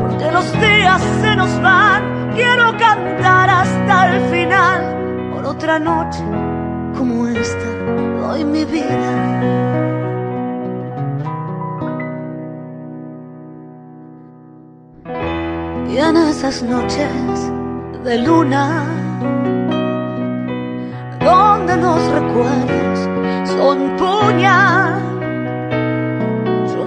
Porque los días se nos van, quiero cantar hasta el final. Por otra noche como esta doy mi vida. Y en esas noches de luna, donde los recuerdos son puñal, yo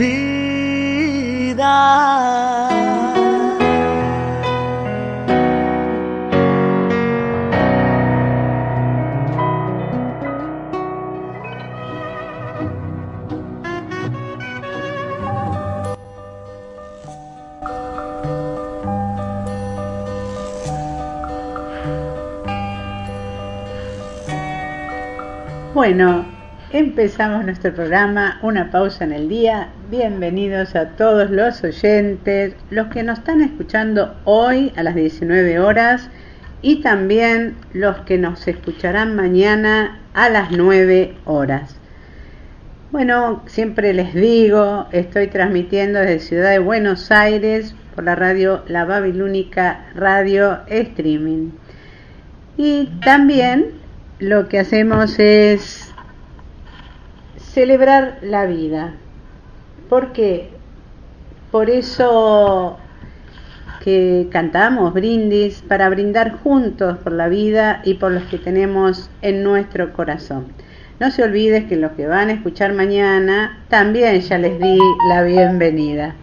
vida. Bueno, empezamos nuestro programa, una pausa en el día. Bienvenidos a todos los oyentes, los que nos están escuchando hoy a las 19 horas y también los que nos escucharán mañana a las 9 horas. Bueno, siempre les digo, estoy transmitiendo desde Ciudad de Buenos Aires por la radio La Babilónica Radio Streaming. Y también lo que hacemos es celebrar la vida. ¿Por qué? Por eso que cantamos brindis para brindar juntos por la vida y por los que tenemos en nuestro corazón. No se olvides que los que van a escuchar mañana también ya les di la bienvenida.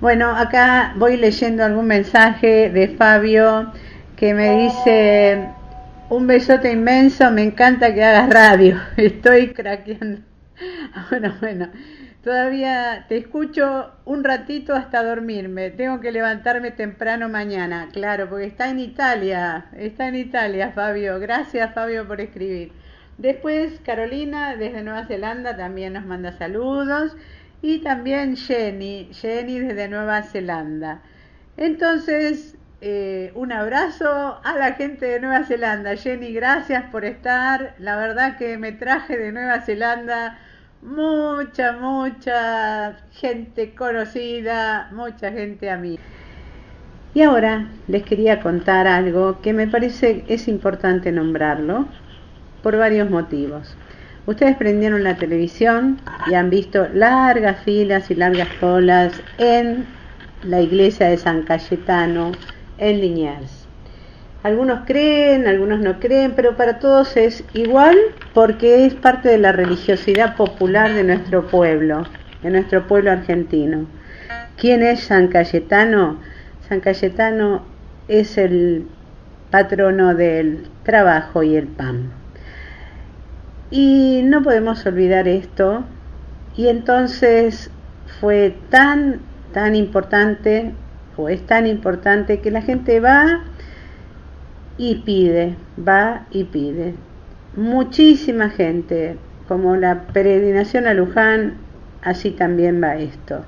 Bueno, acá voy leyendo algún mensaje de Fabio que me dice un besote inmenso, me encanta que hagas radio. Estoy craqueando. Bueno, bueno. Todavía te escucho un ratito hasta dormirme. Tengo que levantarme temprano mañana. Claro, porque está en Italia. Está en Italia, Fabio. Gracias, Fabio, por escribir. Después, Carolina, desde Nueva Zelanda, también nos manda saludos. Y también Jenny, Jenny desde Nueva Zelanda. Entonces, eh, un abrazo a la gente de Nueva Zelanda. Jenny, gracias por estar. La verdad que me traje de Nueva Zelanda mucha, mucha gente conocida, mucha gente a mí. Y ahora les quería contar algo que me parece es importante nombrarlo por varios motivos. Ustedes prendieron la televisión y han visto largas filas y largas colas en la iglesia de San Cayetano, en Liniers. Algunos creen, algunos no creen, pero para todos es igual porque es parte de la religiosidad popular de nuestro pueblo, de nuestro pueblo argentino. ¿Quién es San Cayetano? San Cayetano es el patrono del trabajo y el pan. Y no podemos olvidar esto. Y entonces fue tan, tan importante o es tan importante que la gente va y pide, va y pide. Muchísima gente, como la peregrinación a Luján, así también va esto.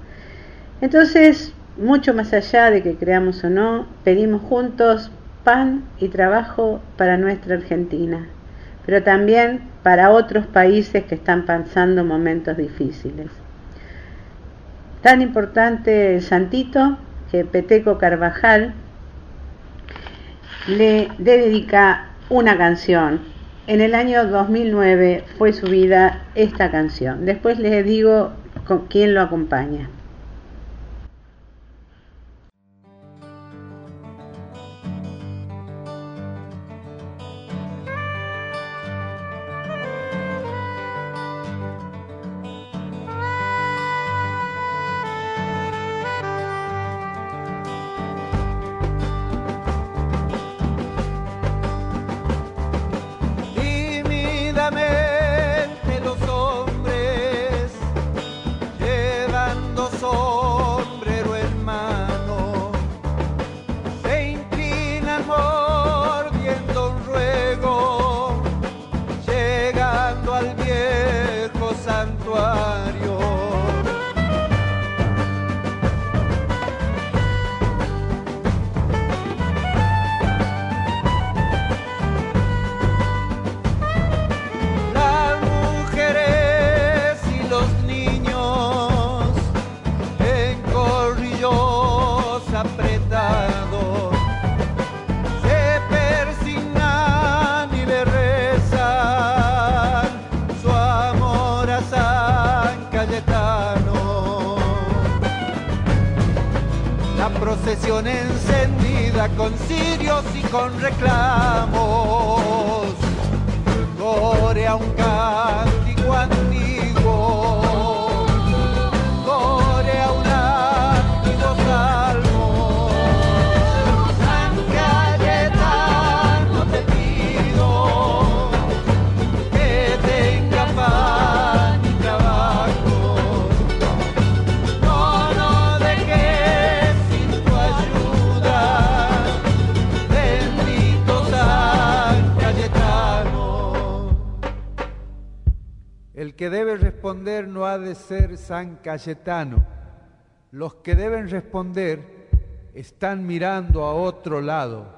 Entonces, mucho más allá de que creamos o no, pedimos juntos pan y trabajo para nuestra Argentina, pero también para otros países que están pasando momentos difíciles. Tan importante el santito que Peteco Carvajal le dedica una canción. En el año 2009 fue subida esta canción. Después les digo con quién lo acompaña. San Cayetano. Los que deben responder están mirando a otro lado.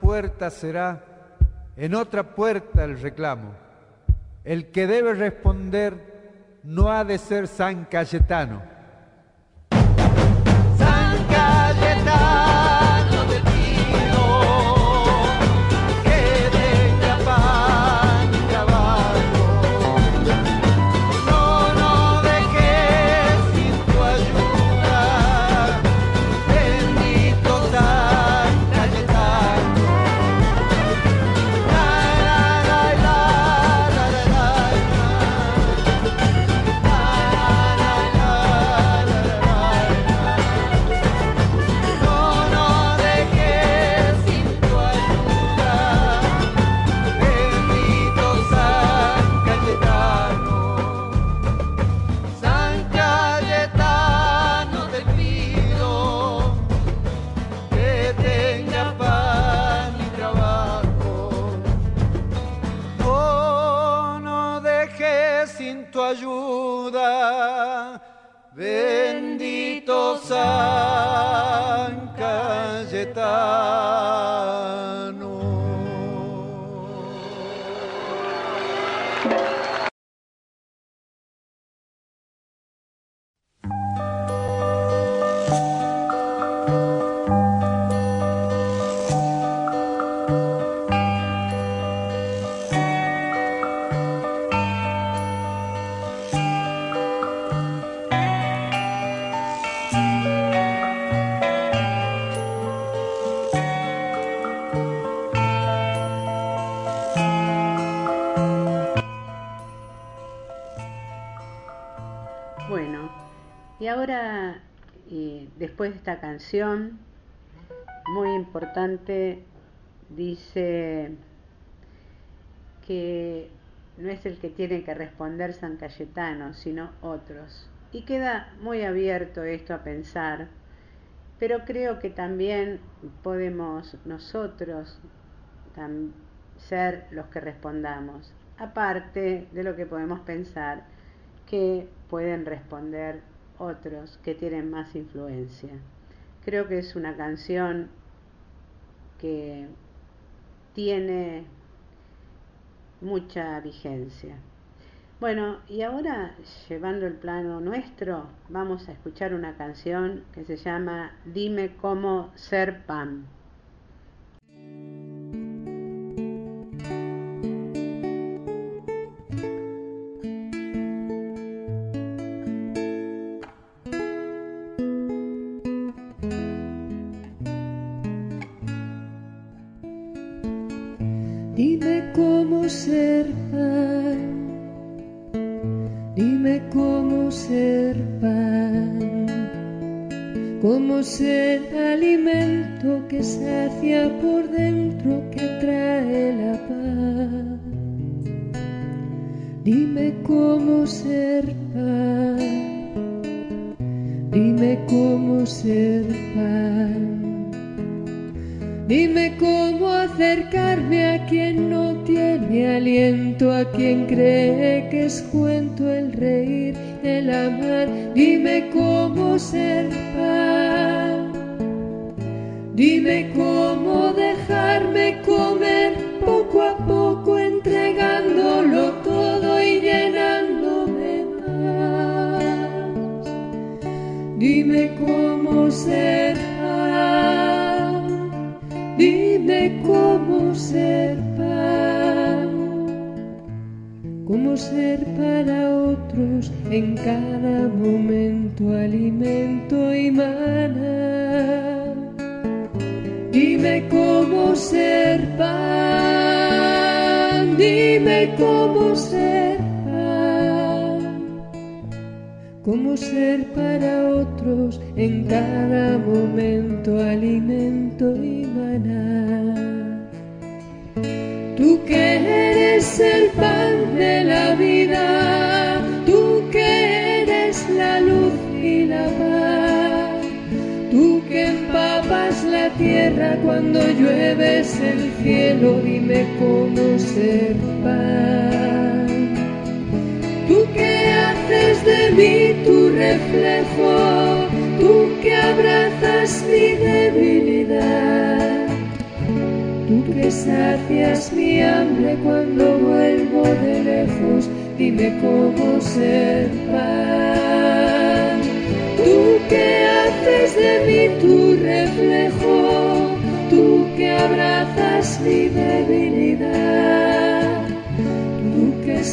Puerta será, en otra puerta el reclamo. El que debe responder no ha de ser San Cayetano. Y ahora, eh, después de esta canción, muy importante, dice que no es el que tiene que responder San Cayetano, sino otros. Y queda muy abierto esto a pensar, pero creo que también podemos nosotros ser los que respondamos, aparte de lo que podemos pensar que pueden responder otros que tienen más influencia. Creo que es una canción que tiene mucha vigencia. Bueno, y ahora, llevando el plano nuestro, vamos a escuchar una canción que se llama Dime cómo ser pan. Ser alimento que sacia por dentro, Tú que eres el pan de la vida, tú que eres la luz y la paz, tú que empapas la tierra cuando llueves el cielo, dime cómo ser pan. Tú que haces de mí tu reflejo, tú que abrazas mi debilidad, que sacias mi hambre cuando vuelvo de lejos, dime cómo ser pan. Tú que haces de mí tu reflejo, tú que abrazas mi debilidad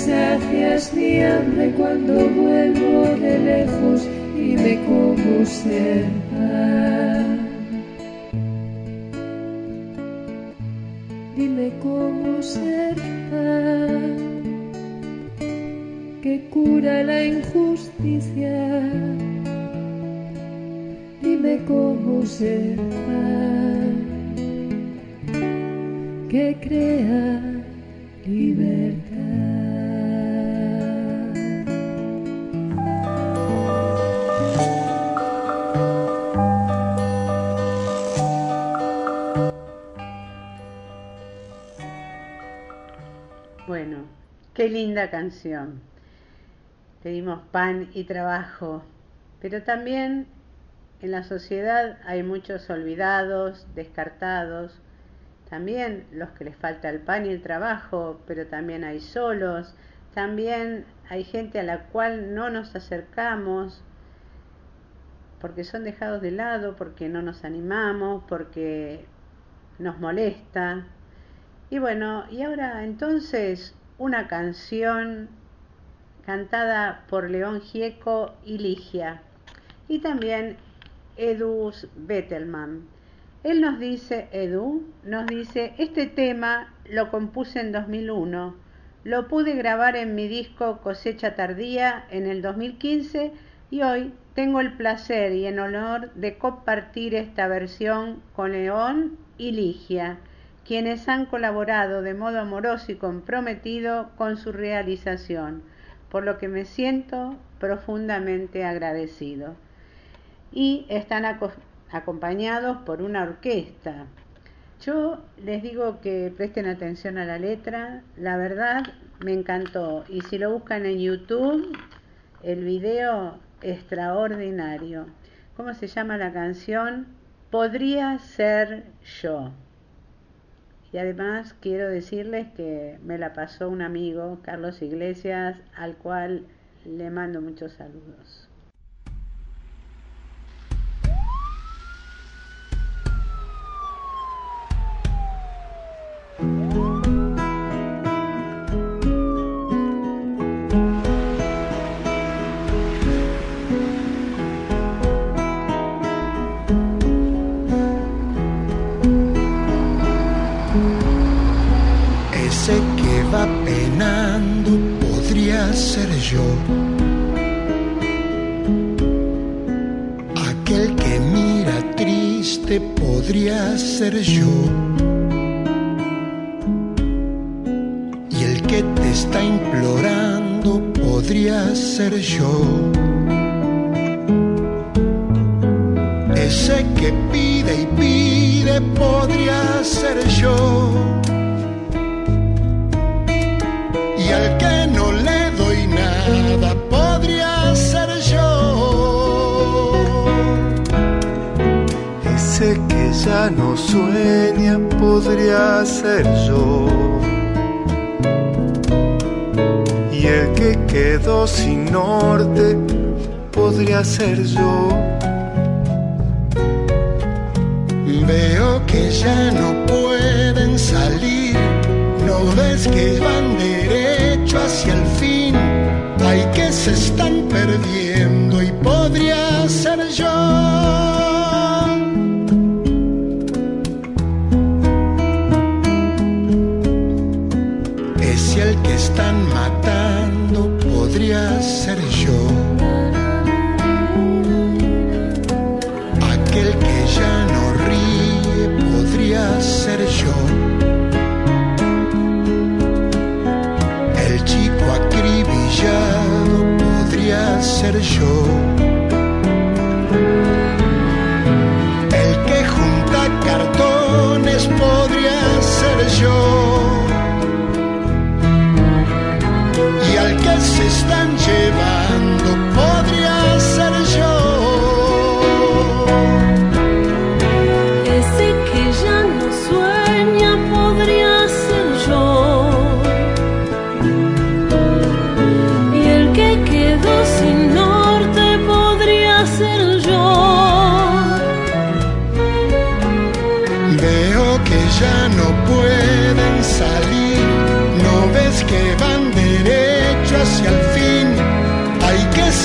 sacias mi hambre cuando vuelvo de lejos y me como ser injusticia. Dime cómo ser que crea libertad. Qué linda canción. Pedimos pan y trabajo, pero también en la sociedad hay muchos olvidados, descartados, también los que les falta el pan y el trabajo, pero también hay solos, también hay gente a la cual no nos acercamos porque son dejados de lado, porque no nos animamos, porque nos molesta. Y bueno, y ahora entonces una canción cantada por León Gieco y Ligia, y también Edu Bettelman. Él nos dice, Edu, nos dice, este tema lo compuse en 2001, lo pude grabar en mi disco Cosecha Tardía en el 2015 y hoy tengo el placer y en honor de compartir esta versión con León y Ligia quienes han colaborado de modo amoroso y comprometido con su realización, por lo que me siento profundamente agradecido. Y están acompañados por una orquesta. Yo les digo que presten atención a la letra, la verdad me encantó. Y si lo buscan en YouTube, el video extraordinario. ¿Cómo se llama la canción? Podría ser yo Y además quiero decirles que me la pasó un amigo, Carlos Iglesias, al cual le mando muchos saludos. Aquel que mira triste podría ser yo. Y el que te está implorando podría ser yo. Ese que pide y pide podría ser yo. Ya no sueña podría ser yo. Y el que quedó sin norte podría ser yo. Veo que ya no pueden salir, no ves que van derecho hacia el fin, hay que se están perdiendo están matando podría ser yo. Aquel que ya no ríe podría ser yo. El chico acribillado podría ser yo.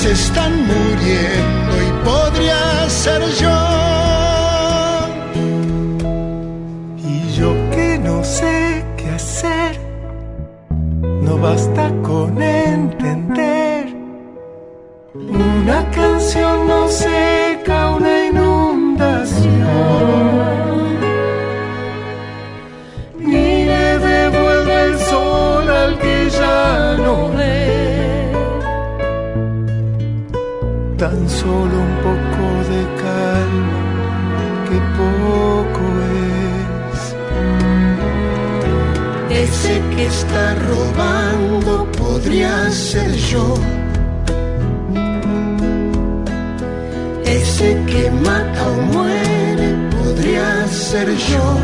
Se están muriendo y podría ser yo. Y yo que no sé qué hacer, no basta con entender. Una canción no seca Tan solo un poco de calma, que poco es. Ese que está robando podría ser yo. Ese que mata o muere podría ser yo.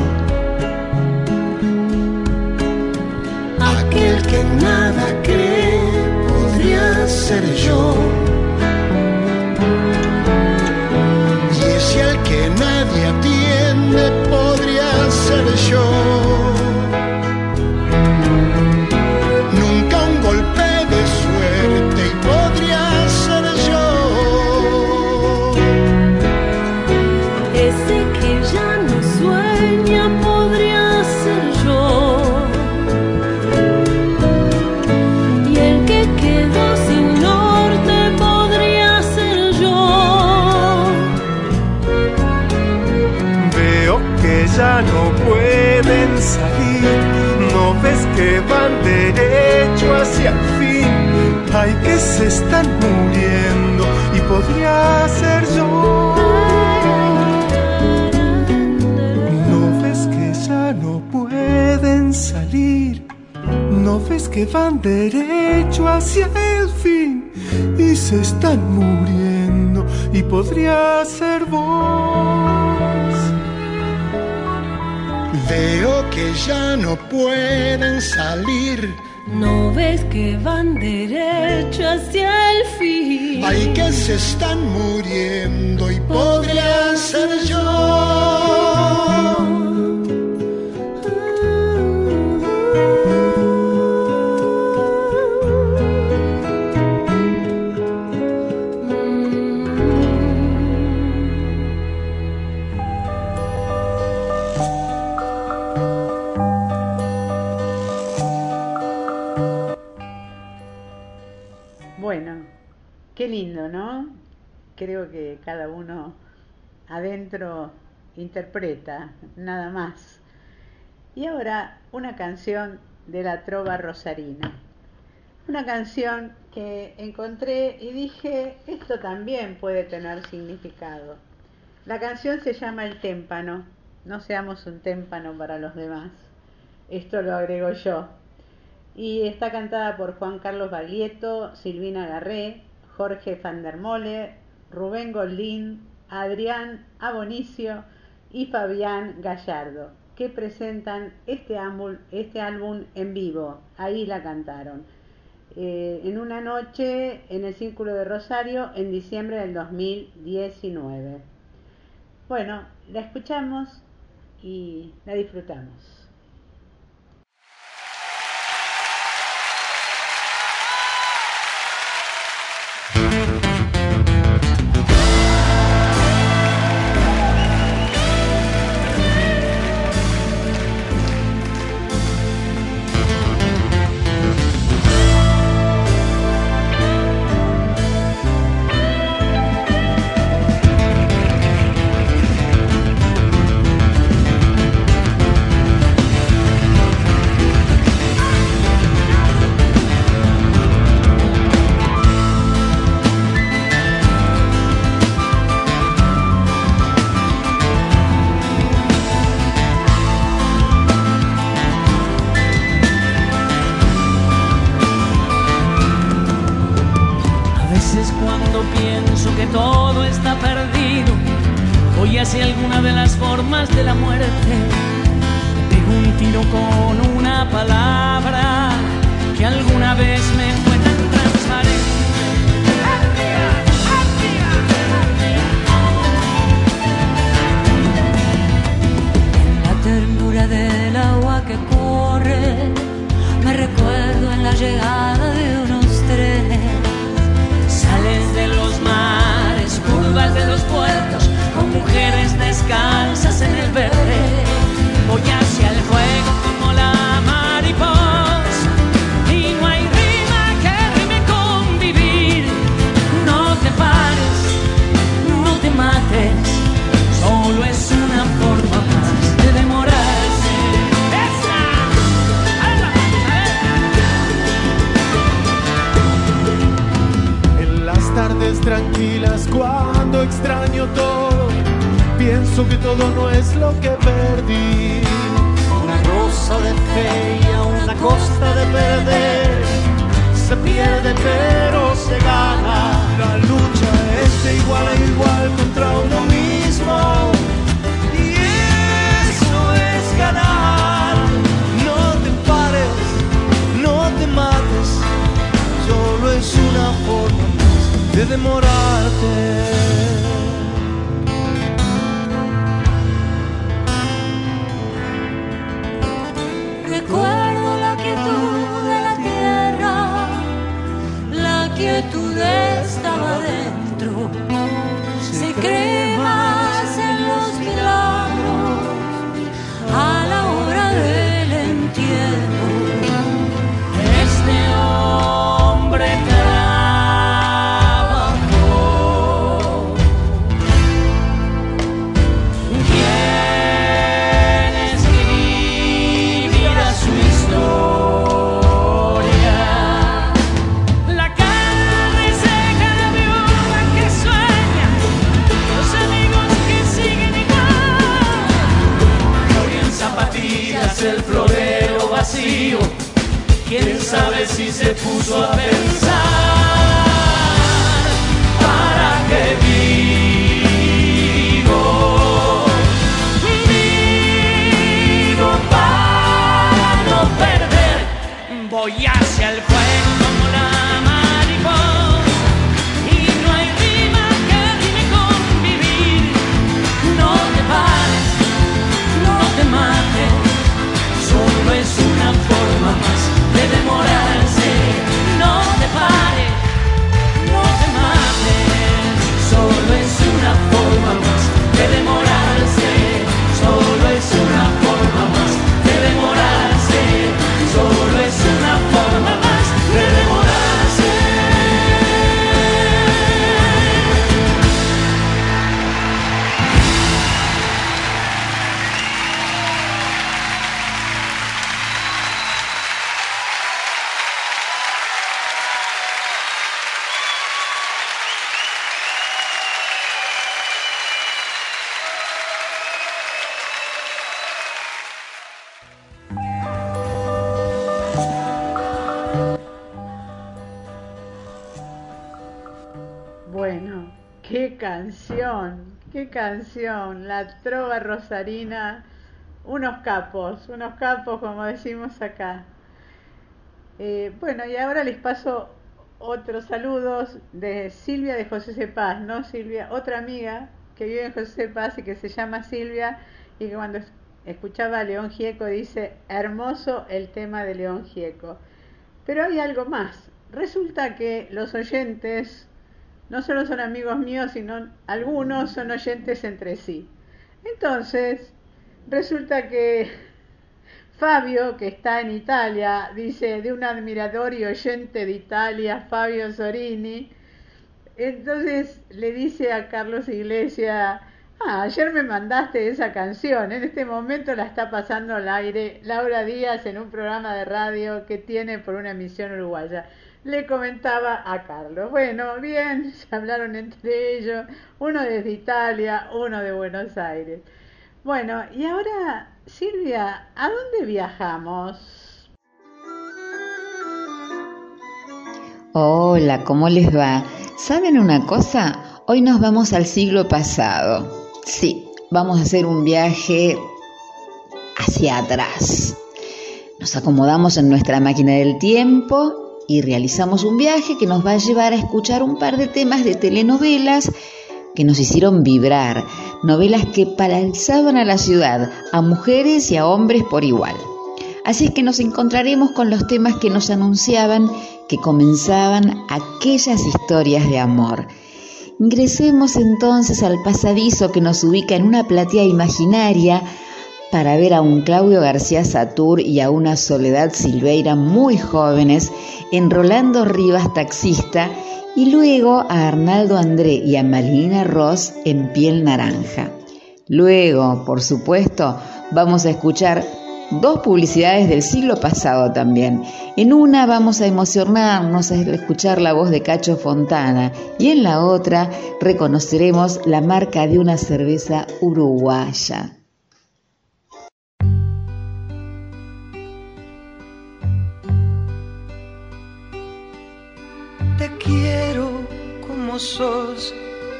Aquel que nada cree podría ser yo. Que se están muriendo y podría ser yo. No ves que ya no pueden salir, no ves que van derecho hacia el fin y se están muriendo y podría ser vos. Veo que ya no pueden salir. No ves que van derecho hacia el fin. Hay que se están muriendo y podría ser yo. Creo que cada uno adentro interpreta, nada más. Y ahora una canción de la trova rosarina. Una canción que encontré y dije, esto también puede tener significado. La canción se llama El témpano. No seamos un témpano para los demás. Esto lo agrego yo. Y está cantada por Juan Carlos Baglietto, Silvina Garré, Jorge van der Mole, Rubén Goldín, Adrián Abonicio y Fabián Gallardo, que presentan este, este álbum, en vivo. Ahí la cantaron. Eh, en una noche en el Círculo de Rosario en diciembre del 2019. Bueno, la escuchamos y la disfrutamos. demorarte. 说。Canción, la trova rosarina, unos capos, unos capos como decimos acá. Eh, bueno, y ahora les paso otros saludos de Silvia de José Cepaz, ¿no? Silvia, otra amiga que vive en José Cepaz y que se llama Silvia y que cuando escuchaba a León Gieco dice, hermoso el tema de León Gieco. Pero hay algo más. Resulta que los oyentes no solo son amigos míos, sino algunos son oyentes entre sí. Entonces, resulta que Fabio, que está en Italia, dice de un admirador y oyente de Italia, Fabio Sorini, entonces le dice a Carlos Iglesias, ah, ayer me mandaste esa canción, en este momento la está pasando al aire Laura Díaz en un programa de radio que tiene por una emisión uruguaya le comentaba a Carlos. Bueno, bien, se hablaron entre ellos, uno desde Italia, uno de Buenos Aires. Bueno, y ahora, Silvia, ¿a dónde viajamos? Hola, ¿cómo les va? ¿Saben una cosa? Hoy nos vamos al siglo pasado. Sí, vamos a hacer un viaje hacia atrás. Nos acomodamos en nuestra máquina del tiempo y realizamos un viaje que nos va a llevar a escuchar un par de temas de telenovelas que nos hicieron vibrar, novelas que paralizaban a la ciudad, a mujeres y a hombres por igual. Así es que nos encontraremos con los temas que nos anunciaban que comenzaban aquellas historias de amor. Ingresemos entonces al pasadizo que nos ubica en una platea imaginaria para ver a un Claudio García Satur y a una Soledad Silveira muy jóvenes, en Rolando Rivas taxista y luego a Arnaldo André y a Malina Ross en piel naranja. Luego, por supuesto, vamos a escuchar dos publicidades del siglo pasado también. En una vamos a emocionarnos a escuchar la voz de Cacho Fontana y en la otra reconoceremos la marca de una cerveza uruguaya.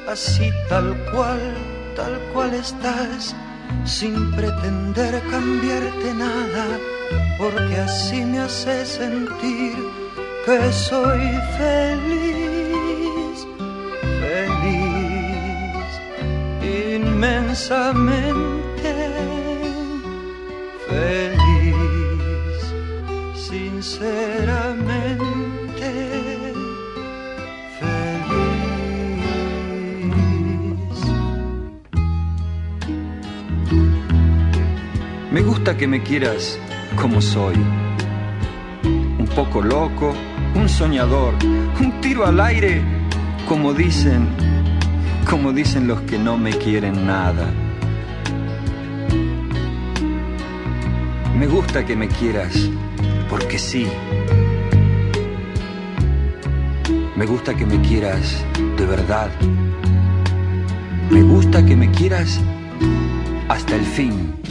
Así tal cual, tal cual estás, sin pretender cambiarte nada, porque así me hace sentir que soy feliz, feliz, inmensamente feliz, sinceramente. Gusta que me quieras como soy. Un poco loco, un soñador, un tiro al aire, como dicen, como dicen los que no me quieren nada. Me gusta que me quieras, porque sí. Me gusta que me quieras de verdad. Me gusta que me quieras hasta el fin.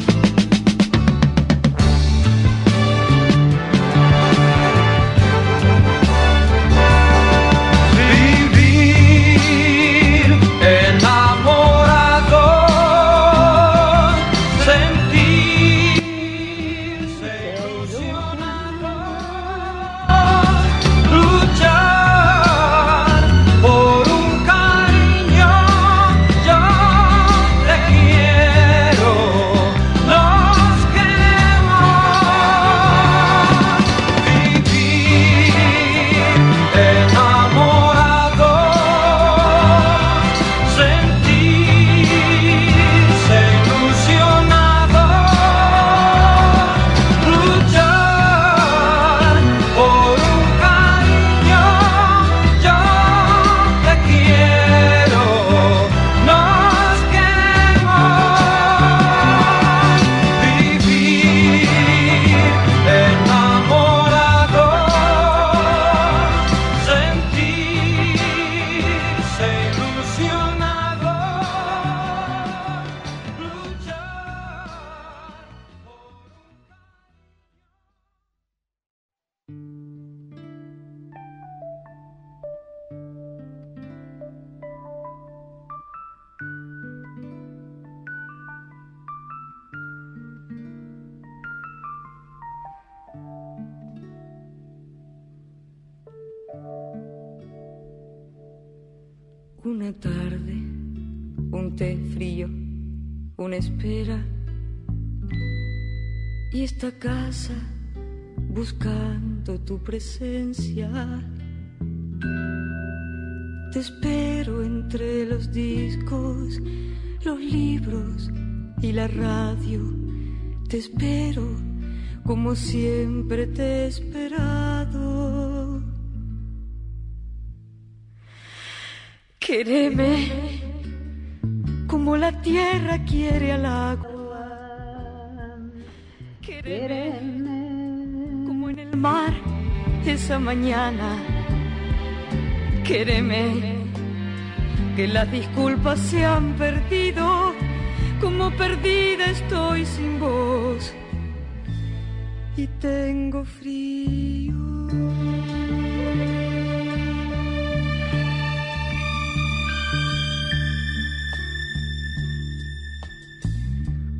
Y esta casa buscando tu presencia. Te espero entre los discos, los libros y la radio. Te espero como siempre te he esperado. Quéreme como la tierra quiere al agua. Quéreme como en el mar esa mañana. Quéreme que las disculpas se han perdido, como perdida estoy sin voz y tengo frío.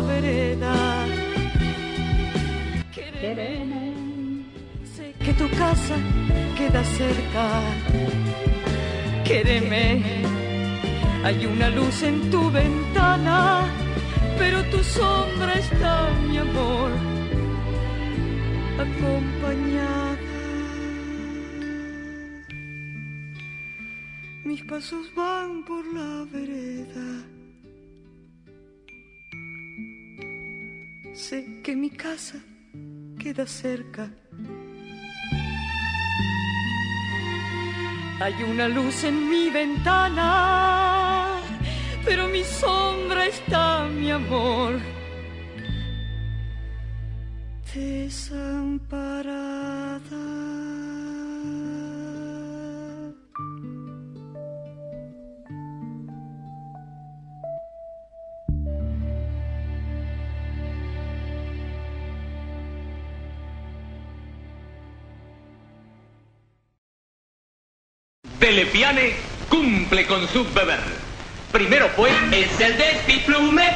vereda. Quéreme, sé que tu casa queda cerca. Quéreme, hay una luz en tu ventana pero tu sombra está, mi amor, acompañada. Mis pasos van por la vereda. Sé que mi casa queda cerca. Hay una luz en mi ventana pero mi sombra está, mi amor, desamparada. Telepiane cumple con su deber. Primero pues es el desplume,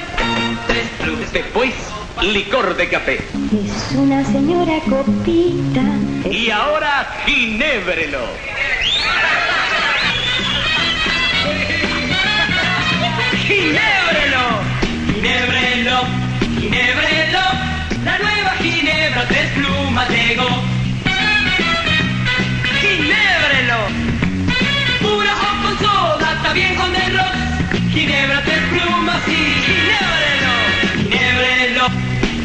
desplume. Después licor de café. Es una señora copita. Y ahora ginébrelo. ¡Ginébrelo! ¡Ginébrelo! ¡Ginébrelo! La nueva ginebra despluma llegó. Está bien con el rock. Ginebra despluma, sí. ¡Ginébrelo! ¡Ginébrelo!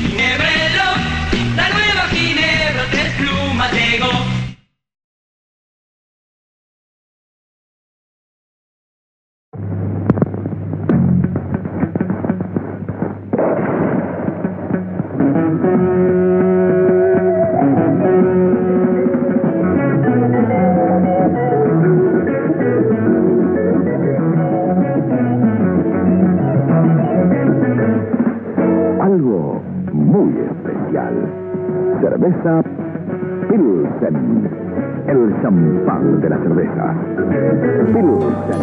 ¡Ginébrelo! La nueva ginebra despluma llegó. Algo Cerveza Pilsen. El champán de la cerveza. Pilsen.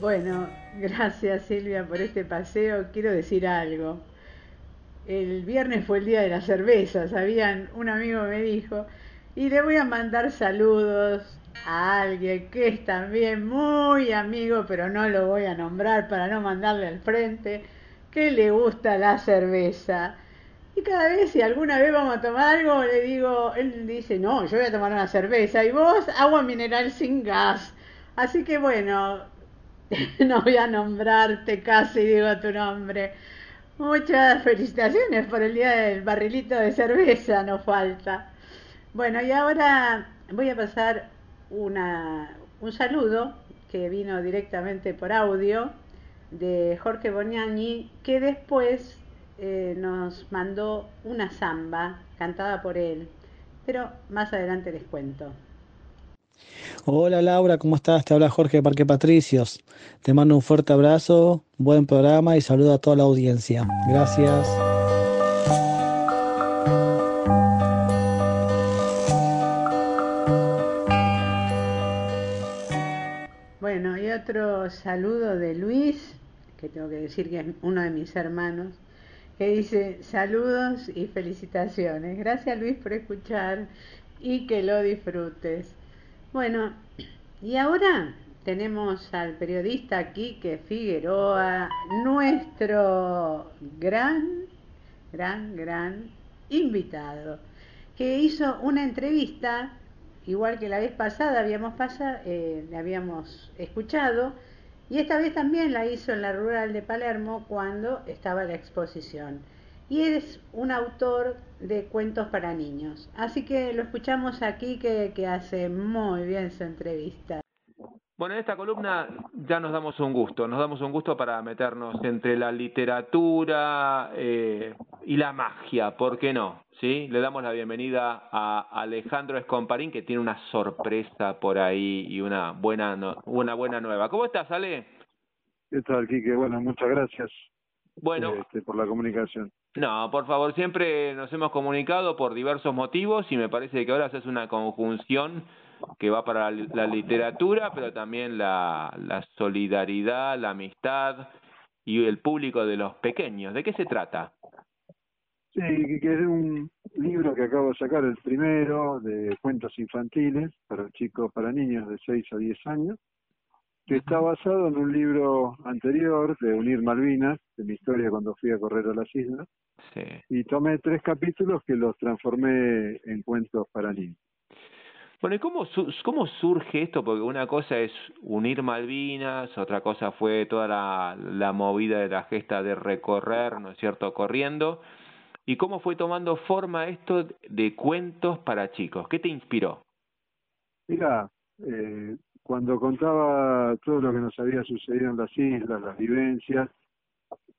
Bueno, gracias Silvia por este paseo. Quiero decir algo. El viernes fue el día de la cerveza, ¿sabían? Un amigo me dijo, y le voy a mandar saludos a alguien que es también muy amigo, pero no lo voy a nombrar para no mandarle al frente, que le gusta la cerveza. Y cada vez, si alguna vez vamos a tomar algo, le digo, él dice, no, yo voy a tomar una cerveza, y vos, agua mineral sin gas. Así que bueno, no voy a nombrarte casi, digo tu nombre. Muchas felicitaciones por el día del barrilito de cerveza, no falta. Bueno, y ahora voy a pasar una, un saludo que vino directamente por audio de Jorge Boniani, que después eh, nos mandó una samba cantada por él. Pero más adelante les cuento. Hola Laura, ¿cómo estás? Te habla Jorge Parque Patricios. Te mando un fuerte abrazo, buen programa y saludo a toda la audiencia. Gracias. Otro saludo de Luis, que tengo que decir que es uno de mis hermanos, que dice saludos y felicitaciones. Gracias Luis por escuchar y que lo disfrutes. Bueno, y ahora tenemos al periodista Quique Figueroa, nuestro gran, gran, gran invitado, que hizo una entrevista, igual que la vez pasada habíamos pasado, eh, habíamos escuchado, y esta vez también la hizo en la rural de Palermo cuando estaba la exposición. Y es un autor de cuentos para niños. Así que lo escuchamos aquí que, que hace muy bien su entrevista. Bueno, en esta columna ya nos damos un gusto, nos damos un gusto para meternos entre la literatura eh, y la magia, ¿por qué no? ¿Sí? Le damos la bienvenida a Alejandro Escomparín, que tiene una sorpresa por ahí y una buena, no, una buena nueva. ¿Cómo estás, Ale? ¿Qué tal, Quique? Bueno, muchas gracias bueno, este, por la comunicación. No, por favor, siempre nos hemos comunicado por diversos motivos y me parece que ahora haces una conjunción que va para la, literatura, pero también la, la solidaridad, la amistad y el público de los pequeños. ¿De qué se trata? Sí, que es un libro que acabo de sacar, el primero, de cuentos infantiles para chicos, para niños de 6 a 10 años, que está basado en un libro anterior de Unir Malvinas, de mi historia cuando fui a correr a las islas, sí. y tomé tres capítulos que los transformé en cuentos para niños. Bueno, ¿y cómo, cómo surge esto? Porque una cosa es unir Malvinas, otra cosa fue toda la, la movida de la gesta de recorrer, ¿no es cierto?, corriendo. ¿Y cómo fue tomando forma esto de cuentos para chicos? ¿Qué te inspiró? Mira, eh, cuando contaba todo lo que nos había sucedido en las islas, las vivencias,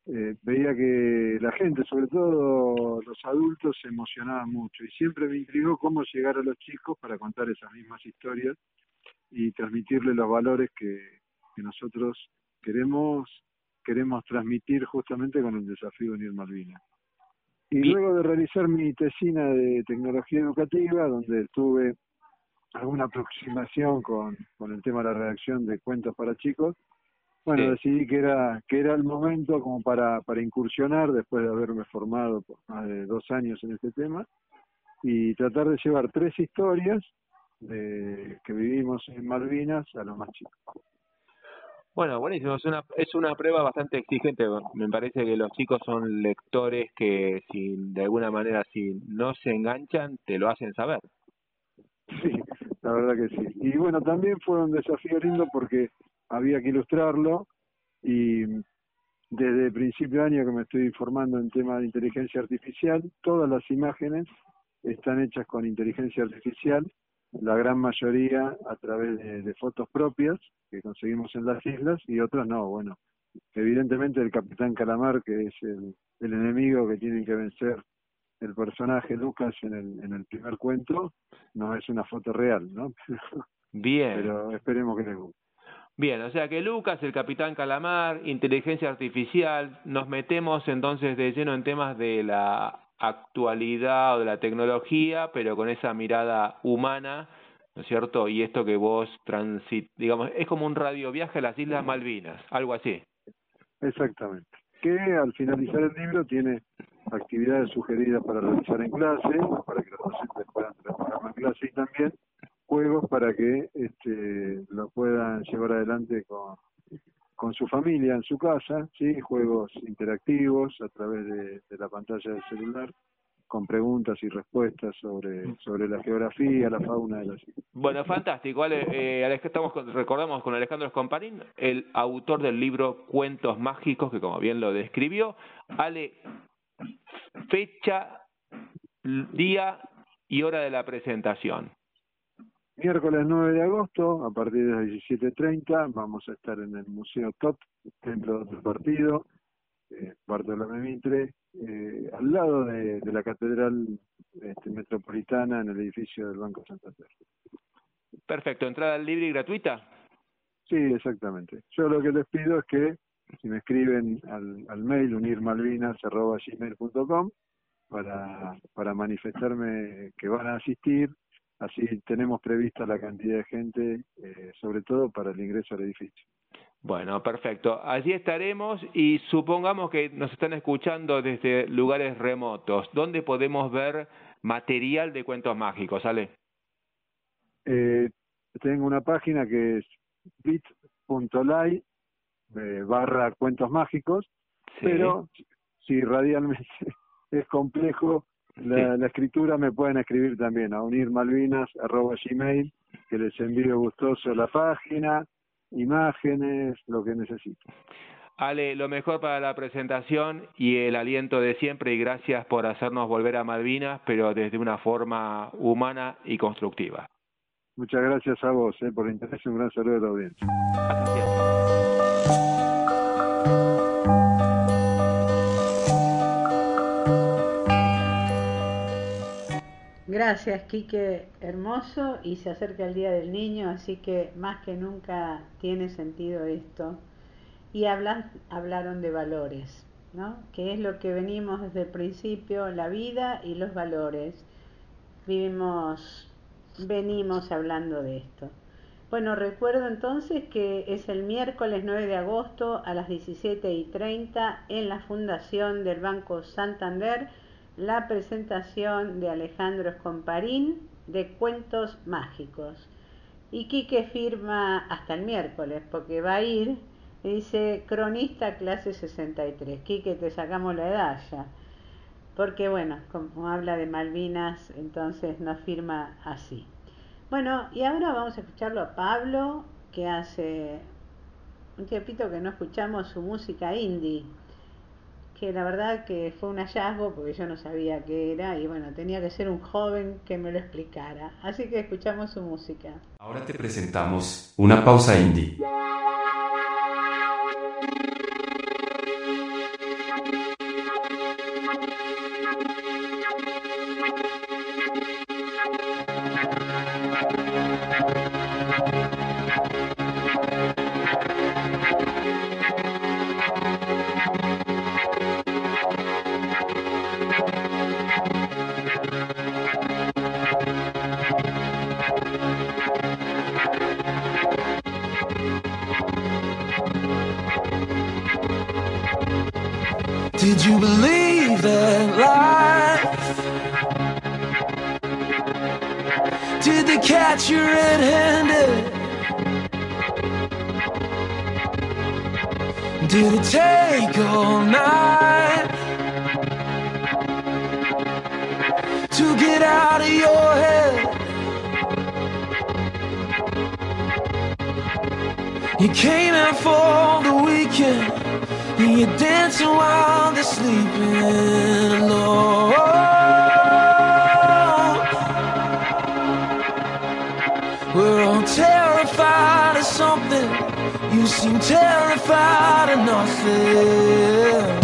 eh, veía que la gente, sobre todo los adultos, se emocionaban mucho y siempre me intrigó cómo llegar a los chicos para contar esas mismas historias y transmitirles los valores que, nosotros queremos queremos transmitir justamente con el desafío de Unir Malvinas. Y luego de realizar mi tesina de tecnología educativa, donde estuve alguna aproximación con, con el tema de la redacción de cuentos para chicos, bueno, Sí. decidí que era que era el momento como para, para incursionar después de haberme formado por más de dos años en este tema y tratar de llevar tres historias de, que vivimos en Malvinas a los más chicos. Bueno, buenísimo, es una, es una prueba bastante exigente. Me parece que los chicos son lectores que si de alguna manera si no se enganchan, te lo hacen saber. Sí, la verdad que sí. Y bueno, también fue un desafío lindo porque había que ilustrarlo y desde principio de año que me estoy formando en temas de inteligencia artificial, todas las imágenes están hechas con inteligencia artificial, la gran mayoría a través de, de fotos propias que conseguimos en las islas y otras no, bueno, evidentemente el Capitán Calamar, que es el, el enemigo que tienen que vencer el personaje Lucas en el, en el primer cuento, no es una foto real, ¿no? Bien. Pero esperemos que les guste. Bien, o sea que Lucas, el Capitán Calamar, inteligencia artificial, nos metemos entonces de lleno en temas de la actualidad o de la tecnología, pero con esa mirada humana, ¿no es cierto? Y esto que vos transit, digamos, es como un radioviaje a las Islas Malvinas, algo así. Exactamente. Que al finalizar el libro tiene actividades sugeridas para realizar en clase, para que los docentes puedan trabajar en clase y también juegos para que este, lo puedan llevar adelante con, con su familia en su casa, sí, juegos interactivos a través de, de la pantalla del celular con preguntas y respuestas sobre sobre la geografía, la fauna de las islas. Bueno, fantástico. Ale, eh, Alej- estamos con- recordamos con Alejandro Escomparín, el autor del libro Cuentos Mágicos, que como bien lo describió. Ale, fecha, día y hora de la presentación. Miércoles 9 de agosto, a partir de las 17.30, vamos a estar en el Museo TOT, Templo del Partido, eh, Bartolomé Mitre, eh, al lado de, de la Catedral este, Metropolitana en el edificio del Banco Santander. Perfecto, entrada libre y gratuita. Sí, exactamente. Yo lo que les pido es que si me escriben al, al mail unirmalvinas.gmail.com para, para manifestarme que van a asistir, así tenemos prevista la cantidad de gente, eh, sobre todo para el ingreso al edificio. Bueno, perfecto. Allí estaremos y supongamos que nos están escuchando desde lugares remotos. ¿Dónde podemos ver material de cuentos mágicos? ¿Sale? Eh, tengo una página que es bit.ly eh, barra cuentos mágicos, pero si radialmente es complejo la, la, escritura, me pueden escribir también a unirmalvinas.gmail, que les envío gustoso la página, imágenes, lo que necesiten. Ale, lo mejor para la presentación y el aliento de siempre y gracias por hacernos volver a Malvinas, pero desde una forma humana y constructiva. Muchas gracias a vos eh, por el interés y un gran saludo de la audiencia. Hasta Gracias, Quique, hermoso, y se acerca el Día del Niño, así que más que nunca tiene sentido esto. Y hablan, hablaron de valores, ¿no? Que es lo que venimos desde el principio, la vida y los valores. Vivimos, venimos hablando de esto. Bueno, recuerdo entonces que es el miércoles 9 de agosto a las 17 y 30 en la Fundación del Banco Santander la presentación de Alejandro Escomparín de Cuentos Mágicos. Y Quique firma hasta el miércoles, porque va a ir, dice cronista clase 63. Quique, te sacamos la edad ya. Porque bueno, como habla de Malvinas, entonces nos firma así. Bueno, y ahora vamos a escucharlo a Pablo, que hace un tiempito que no escuchamos su música indie que la verdad que fue un hallazgo porque yo no sabía qué era y bueno, tenía que ser un joven que me lo explicara. Así que escuchamos su música. Ahora te presentamos una pausa indie. Did you believe that life? Did they catch you red-handed? Did it take all night to get out of your head? You came out for the weekend you're dancing while they're sleeping. We're all terrified of something. You seem terrified of nothing.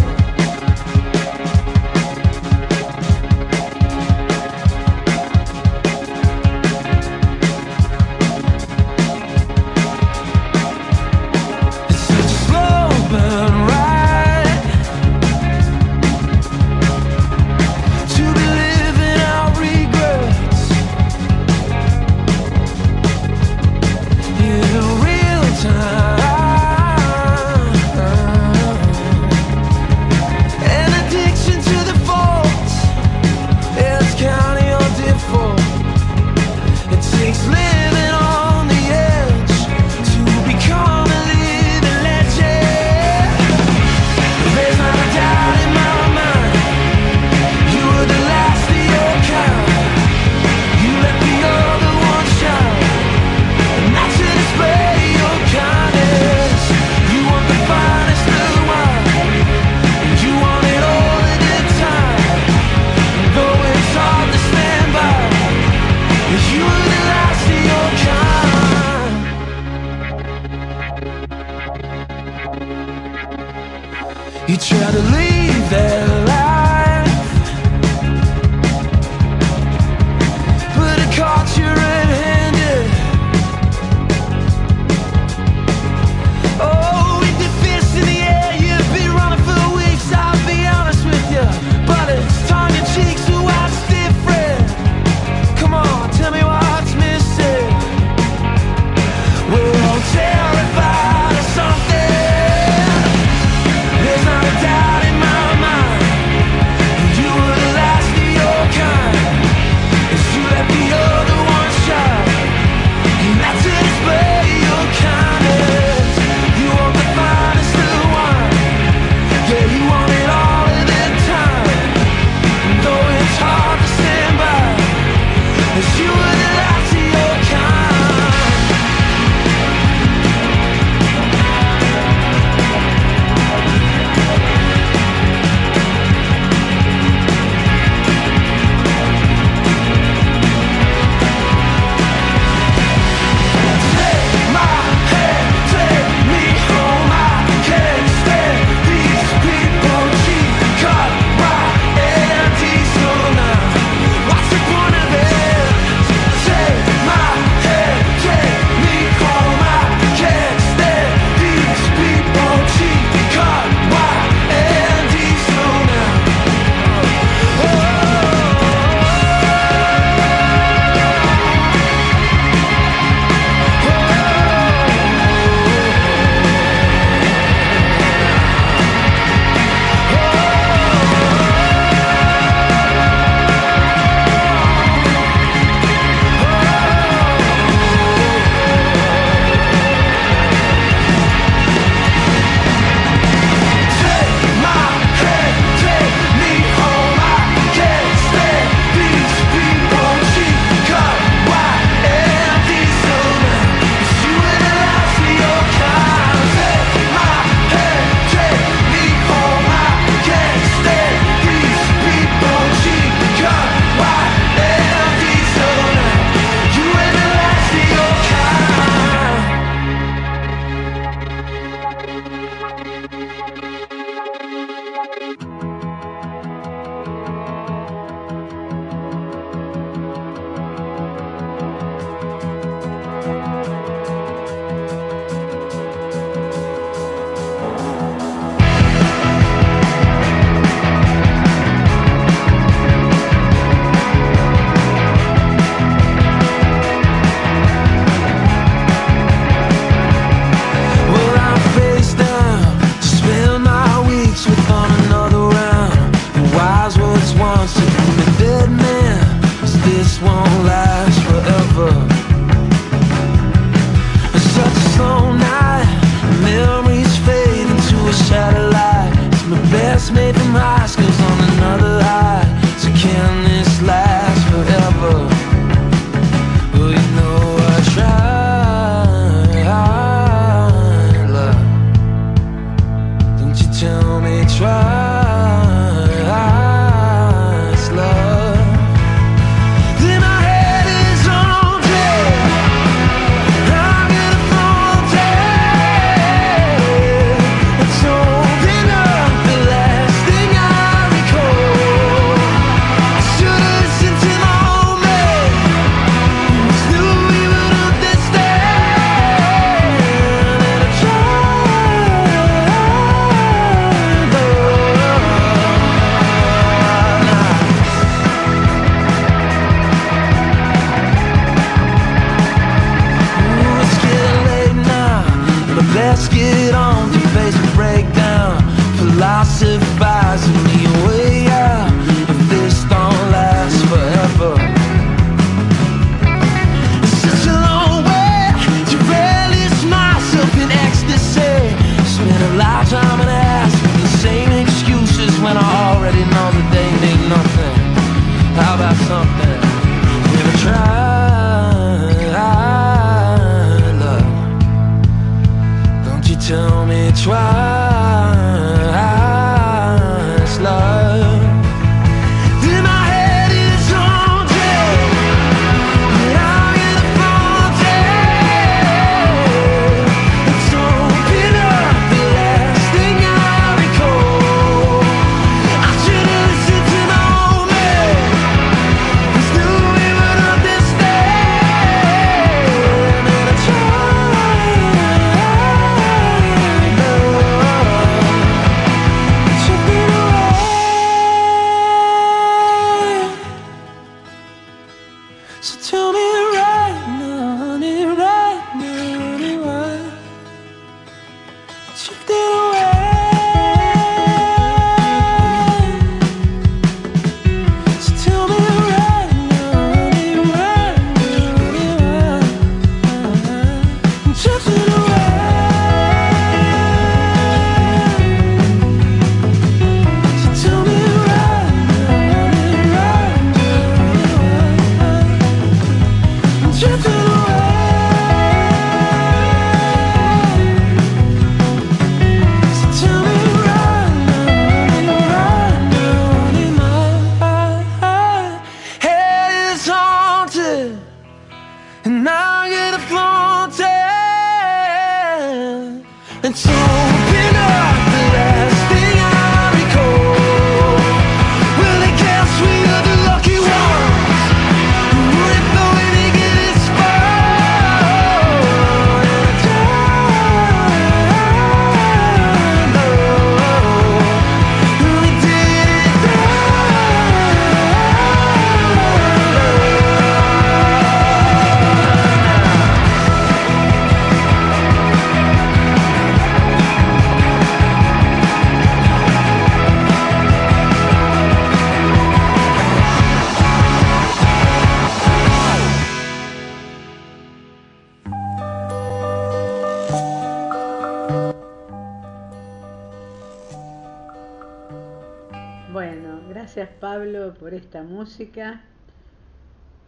Pablo por esta música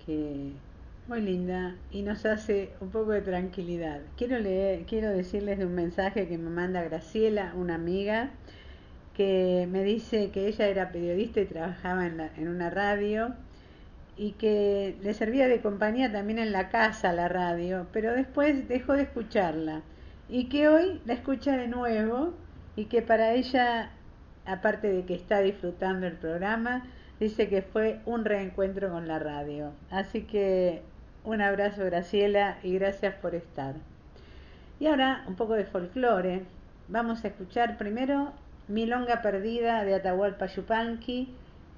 que muy linda y nos hace un poco de tranquilidad. Quiero leer, quiero decirles de un mensaje que me manda Graciela, una amiga, que me dice que ella era periodista y trabajaba en, en una radio y que le servía de compañía también en la casa la radio, pero después dejó de escucharla y que hoy la escucha de nuevo y que para ella, aparte de que está disfrutando el programa, dice que fue un reencuentro con la radio. Así que un abrazo Graciela y gracias por estar. Y ahora un poco de folclore. Vamos a escuchar primero Milonga Perdida de Atahualpa Yupanqui,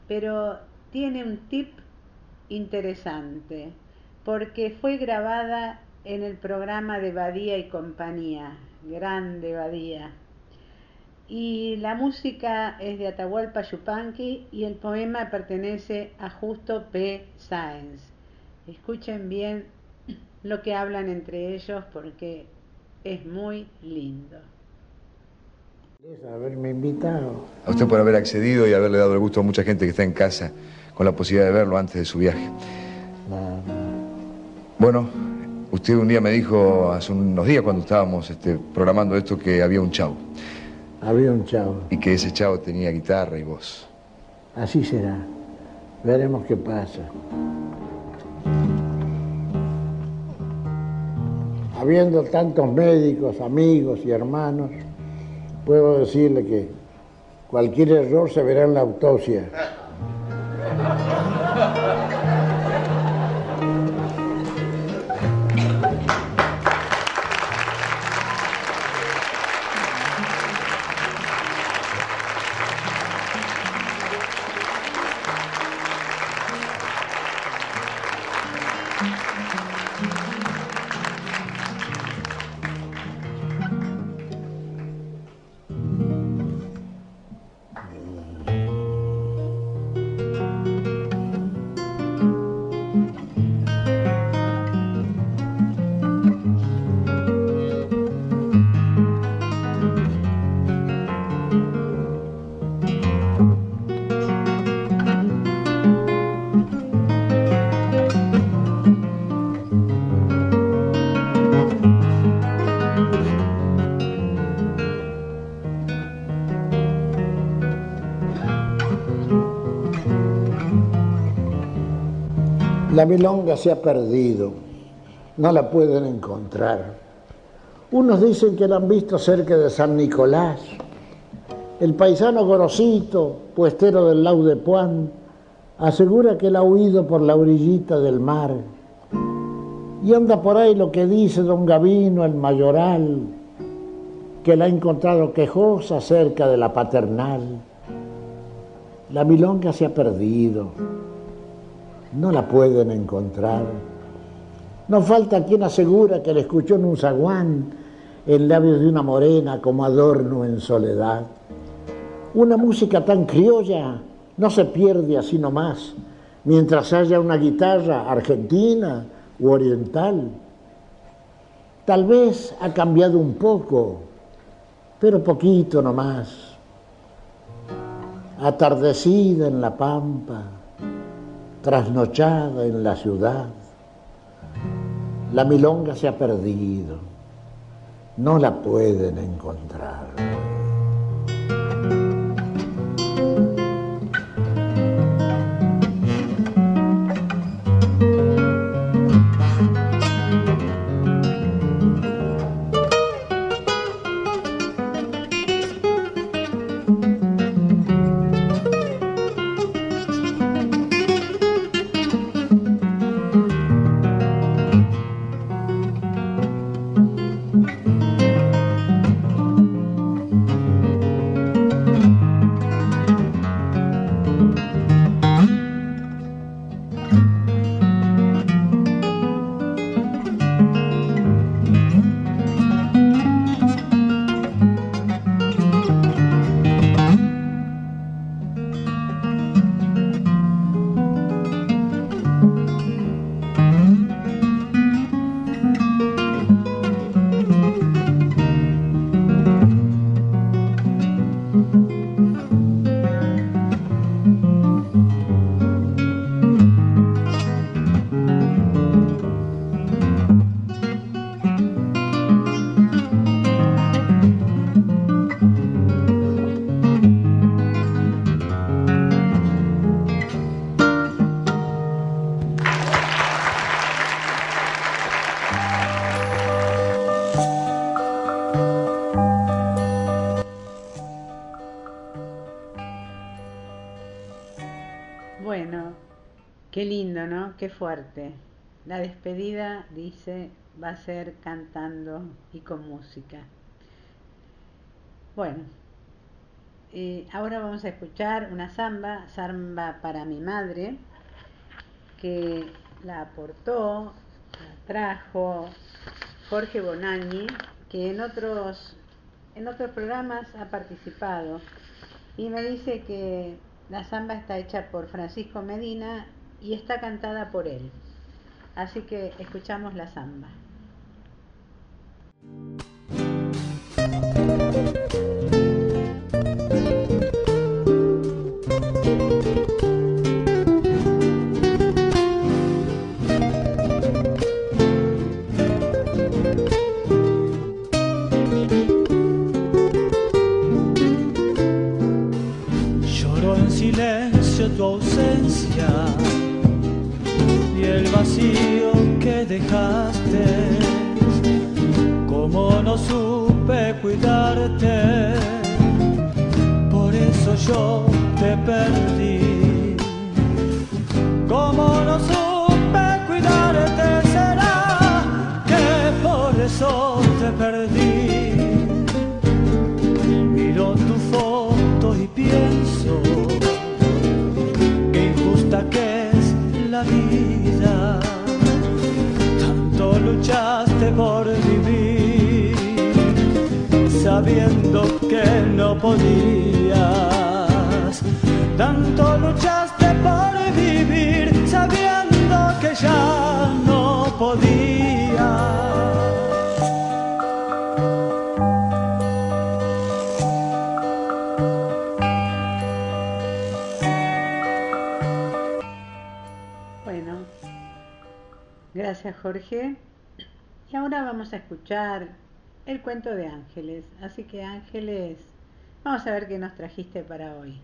pero tiene un tip interesante, porque fue grabada en el programa de Badía y compañía, grande Badía. Y la música es de Atahualpa Yupanqui y el poema pertenece a Justo P. Sáenz. Escuchen bien lo que hablan entre ellos porque es muy lindo. haberme invitado. A usted por haber accedido y haberle dado el gusto a mucha gente que está en casa con la posibilidad de verlo antes de su viaje. Bueno, usted un día me dijo, hace unos días cuando estábamos este, programando esto, que había un chavo. Había un chavo. Y que ese chavo tenía guitarra y voz. Así será. Veremos qué pasa. Habiendo tantos médicos, amigos y hermanos, puedo decirle que cualquier error se verá en la autopsia. La milonga se ha perdido, no la pueden encontrar. Unos dicen que la han visto cerca de San Nicolás. El paisano Gorosito, puestero del Lau de Puan, asegura que la ha huido por la orillita del mar. Y anda por ahí lo que dice don Gavino, el mayoral, que la ha encontrado quejosa cerca de la paternal. La milonga se ha perdido no la pueden encontrar. No falta quien asegura que la escuchó en un zaguán, en labios de una morena como adorno en soledad. Una música tan criolla no se pierde así nomás, mientras haya una guitarra argentina u oriental. Tal vez ha cambiado un poco, pero poquito nomás. Atardecida en la pampa, trasnochada en la ciudad. La milonga se ha perdido, no la pueden encontrar. La despedida, dice, va a ser cantando y con música. Bueno, eh, ahora vamos a escuchar una samba, samba para mi madre, que la aportó, la trajo Jorge Bonagni, que en otros, en otros programas ha participado. Y me dice que la samba está hecha por Francisco Medina y está cantada por él. Así que escuchamos la samba. Lloro en silencio tu ausencia y el vacío que dejaste. Como no supe cuidarte, por eso yo te perdí. Como no supe cuidarte, será que por eso te perdí. Miro tu foto y pienso qué injusta que Tanto luchaste por vivir, sabiendo que no podías. Tanto luchaste por vivir, sabiendo que ya no podías. Gracias Jorge. Y ahora vamos a escuchar el cuento de Ángeles. Así que Ángeles, vamos a ver qué nos trajiste para hoy.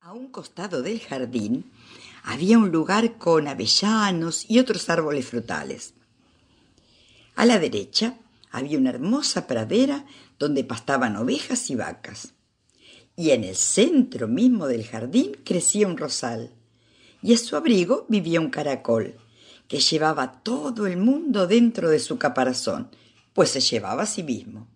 A un costado del jardín había un lugar con avellanos y otros árboles frutales. A la derecha había una hermosa pradera donde pastaban ovejas y vacas. Y en el centro mismo del jardín crecía un rosal. Y a su abrigo vivía un caracol, que llevaba todo el mundo dentro de su caparazón, pues se llevaba a sí mismo.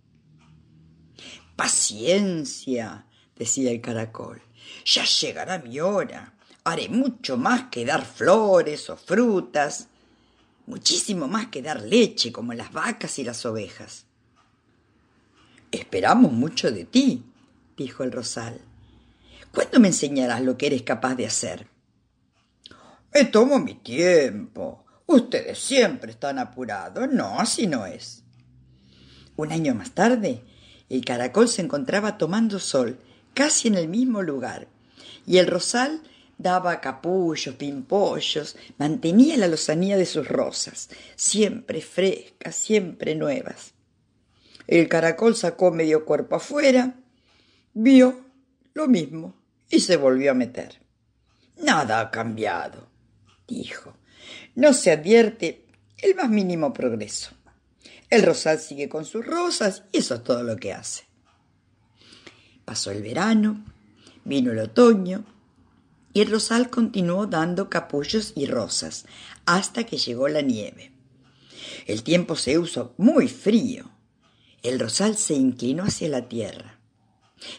Paciencia, decía el caracol, ya llegará mi hora. Haré mucho más que dar flores o frutas, muchísimo más que dar leche como las vacas y las ovejas. Esperamos mucho de ti, dijo el rosal. ¿Cuándo me enseñarás lo que eres capaz de hacer? Me tomo mi tiempo. Ustedes siempre están apurados. No, así no es. Un año más tarde, el caracol se encontraba tomando sol, casi en el mismo lugar, y el rosal daba capullos, pimpollos, mantenía la lozanía de sus rosas, siempre frescas, siempre nuevas. El caracol sacó medio cuerpo afuera, vio lo mismo y se volvió a meter. Nada ha cambiado, dijo. No se advierte el más mínimo progreso. El rosal sigue con sus rosas y eso es todo lo que hace. Pasó el verano, vino el otoño y el rosal continuó dando capullos y rosas hasta que llegó la nieve. El tiempo se usó muy frío. El rosal se inclinó hacia la tierra.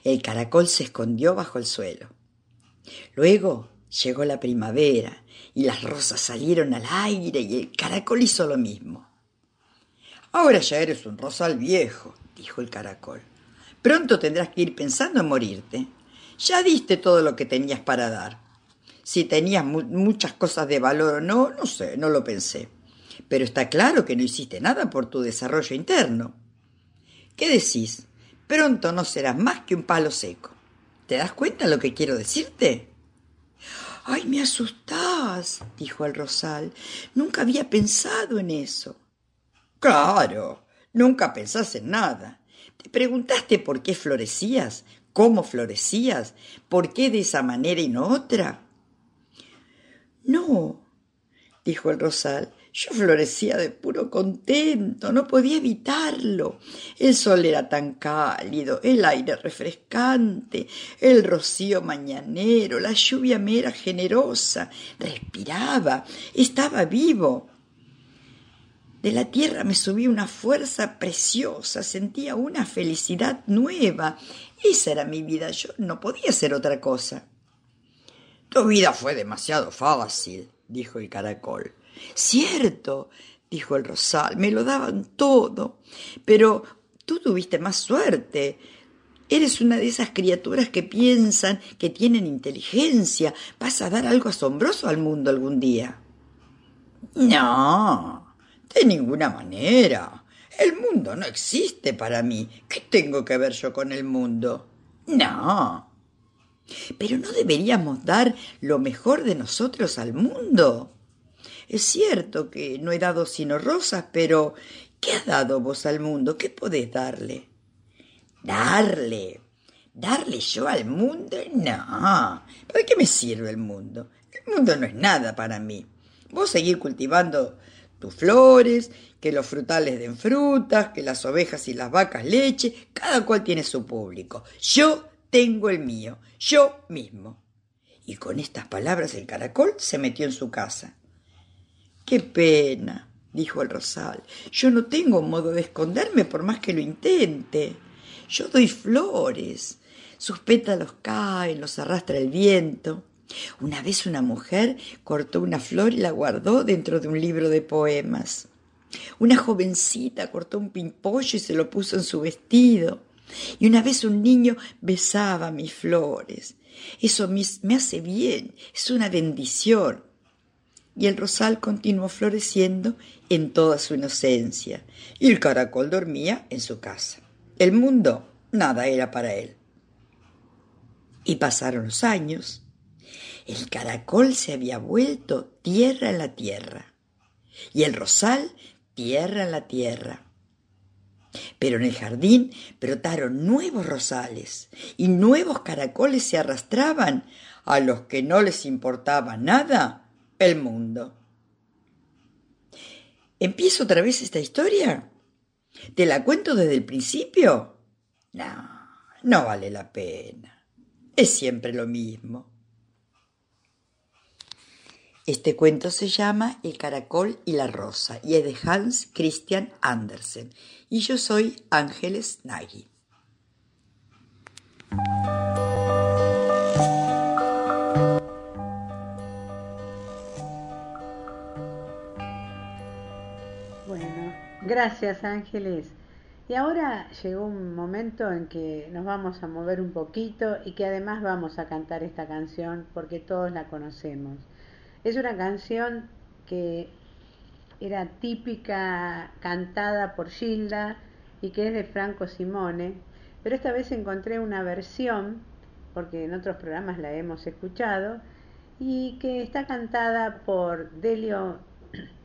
El caracol se escondió bajo el suelo. Luego llegó la primavera y las rosas salieron al aire y el caracol hizo lo mismo. Ahora ya eres un rosal viejo, dijo el caracol. Pronto tendrás que ir pensando en morirte. Ya diste todo lo que tenías para dar. Si tenías mu muchas cosas de valor o no, no sé, no lo pensé. Pero está claro que no hiciste nada por tu desarrollo interno. ¿Qué decís? Pronto no serás más que un palo seco. ¿Te das cuenta lo que quiero decirte? Ay, me asustás, dijo el rosal. Nunca había pensado en eso. Claro, nunca pensás en nada. ¿Te preguntaste por qué florecías? ¿Cómo florecías? ¿Por qué de esa manera y no otra? No, dijo el rosal, Yo florecía de puro contento, no podía evitarlo. El sol era tan cálido, el aire refrescante, el rocío mañanero, la lluvia me era generosa, respiraba, estaba vivo. De la tierra me subía una fuerza preciosa, sentía una felicidad nueva. Esa era mi vida, yo no podía ser otra cosa. Tu vida fue demasiado fácil, dijo el caracol. Cierto, dijo el rosal, me lo daban todo. Pero tú tuviste más suerte. Eres una de esas criaturas que piensan, que tienen inteligencia. Vas a dar algo asombroso al mundo algún día. No, de ninguna manera. El mundo no existe para mí. ¿Qué tengo que ver yo con el mundo? No. Pero no deberíamos dar lo mejor de nosotros al mundo. Es cierto que no he dado sino rosas, pero ¿qué has dado vos al mundo? ¿Qué podés darle? Darle. ¿Darle yo al mundo? No. ¿Para qué me sirve el mundo? El mundo no es nada para mí. Vos seguir cultivando tus flores, que los frutales den frutas, que las ovejas y las vacas leche, cada cual tiene su público. Yo tengo el mío, yo mismo. Y con estas palabras el caracol se metió en su casa. Qué pena, dijo el rosal. Yo no tengo modo de esconderme por más que lo intente. Yo doy flores. Sus pétalos caen, los arrastra el viento. Una vez una mujer cortó una flor y la guardó dentro de un libro de poemas. Una jovencita cortó un pimpollo y se lo puso en su vestido. Y una vez un niño besaba mis flores. Eso me hace bien, es una bendición. Y el rosal continuó floreciendo en toda su inocencia, y el caracol dormía en su casa. El mundo nada era para él. Y pasaron los años. El caracol se había vuelto tierra en la tierra, y el rosal tierra en la tierra. Pero en el jardín brotaron nuevos rosales y nuevos caracoles se arrastraban a los que no les importaba nada el mundo. ¿Empiezo otra vez esta historia? ¿Te la cuento desde el principio? No, no vale la pena. Es siempre lo mismo. Este cuento se llama El caracol y la rosa y es de Hans Christian Andersen y yo soy Ángeles Nagy. Gracias Ángeles. Y ahora llegó un momento en que nos vamos a mover un poquito y que además vamos a cantar esta canción porque todos la conocemos. Es una canción que era típica cantada por Gilda y que es de Franco Simone, pero esta vez encontré una versión, porque en otros programas la hemos escuchado, y que está cantada por Delio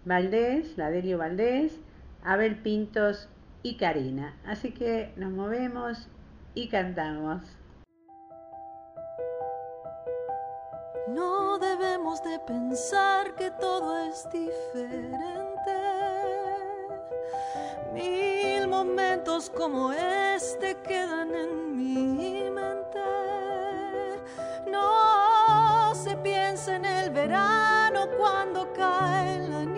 Valdés, la Delio Valdés, Abel Pintos y Karina. Así que nos movemos y cantamos. No debemos de pensar que todo es diferente. Mil momentos como este quedan en mi mente. No se piensa en el verano cuando cae la nieve.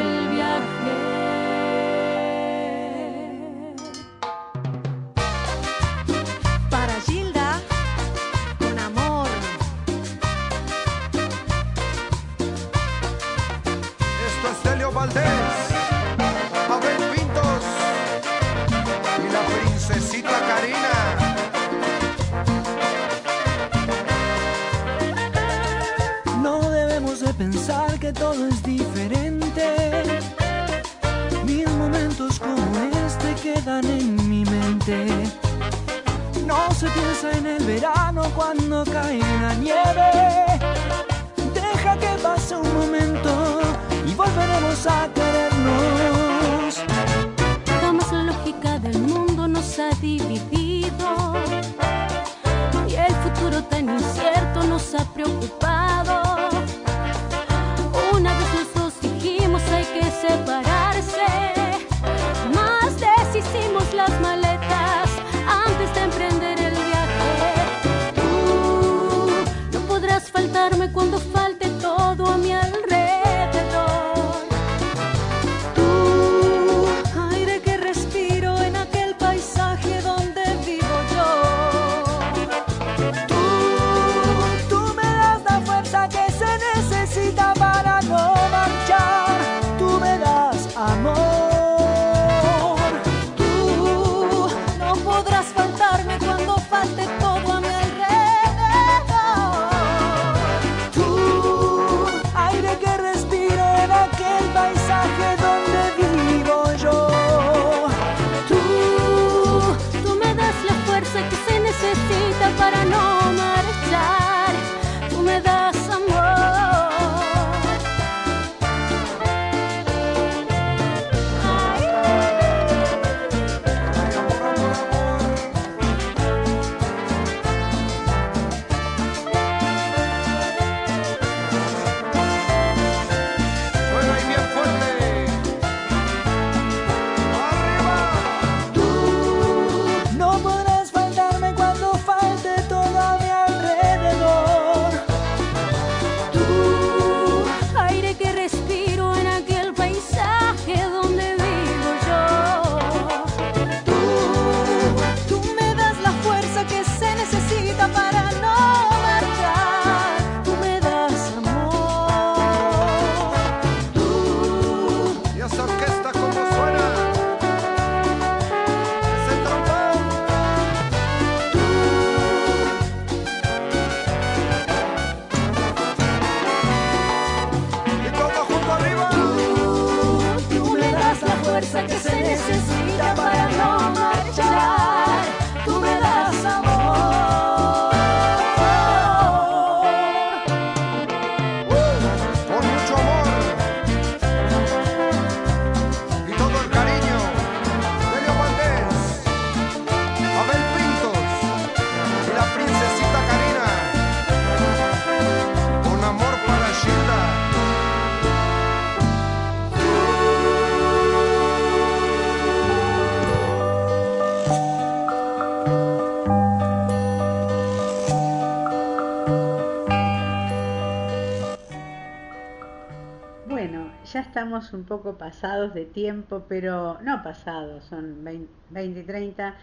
un poco pasados de tiempo, pero no pasados, son 20, 20 y 30,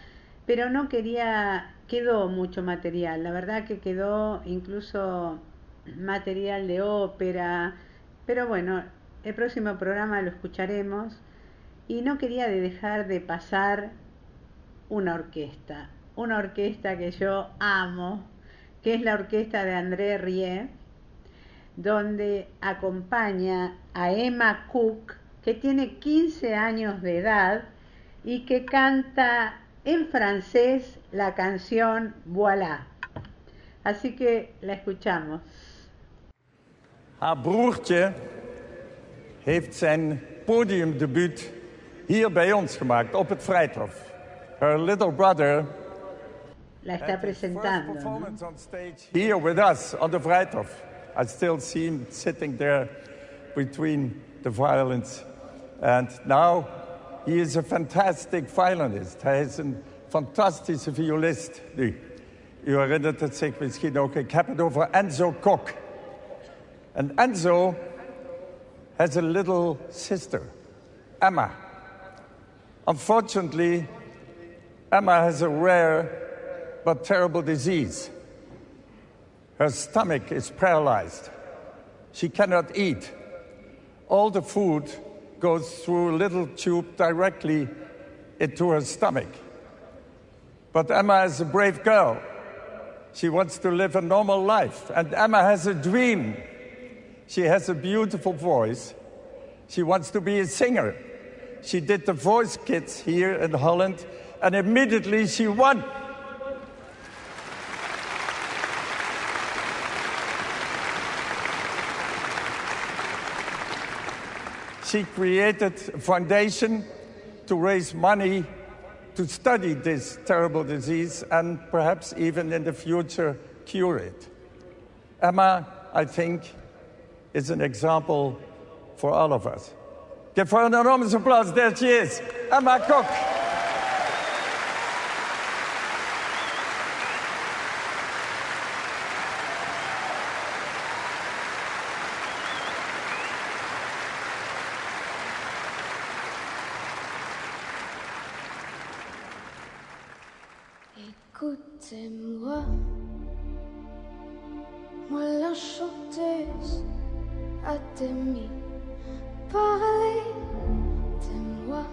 pero no quería, quedó mucho material, la verdad que quedó incluso material de ópera, pero bueno, el próximo programa lo escucharemos. Y no quería de dejar de pasar una orquesta, una orquesta que yo amo, que es la orquesta de André Rie, donde acompaña a Emma Cook, que tiene 15 años de edad y que canta en francés la canción Voilà. Así que la escuchamos. Haar broertje heeft zijn podiumdebuut hier bij ons gemaakt, op het Vrijthof. Her little brother La está presentando. ¿no? performance on stage here with us on the Vrijthof. I still see him sitting there between the violins. And now he is a fantastic violinist. Hij is een fantastische violist nu. U herinnert het zich misschien ook. Ik heb Enzo Kok. And Enzo has a little sister, Emma. Unfortunately, Emma has a rare but terrible disease. Her stomach is paralyzed. She cannot eat. All the food goes through a little tube directly into her stomach. But Emma is a brave girl. She wants to live a normal life. And Emma has a dream. She has a beautiful voice. She wants to be a singer. She did the voice kids here in Holland, and immediately she won. She created a foundation to raise money to study this terrible disease and perhaps even in the future cure it. Emma, I think, is an example for all of us. Give her an enormous applause. There she is, Emma Cook. Écoutez-moi, moi la chanteuse à demi. Parlez de moi,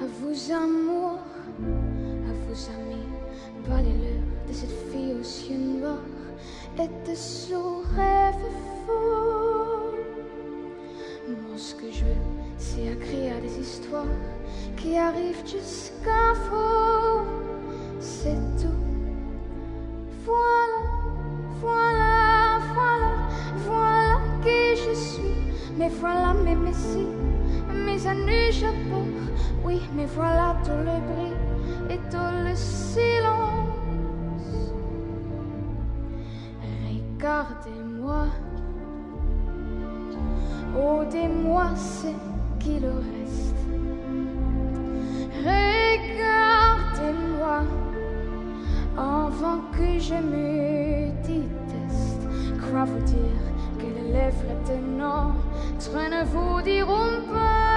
à vos amours, à vos amis. Parlez-leur de cette fille aux yeux noirs et de son rêve fou. Moi, ce que je veux, c'est écrire des histoires qui arrivent jusqu'à vous. C'est tout. Voilà, voilà, voilà, voilà qui je suis. Mais voilà mes messies, mes années chapeaux. Oui, mais voilà tout le bruit et tout le silence. Regardez-moi, ôtez-moi ce qu'il reste. Regardez-moi avant que je me déteste. Crois vous dire que les lèvres de notre ne vous diront pas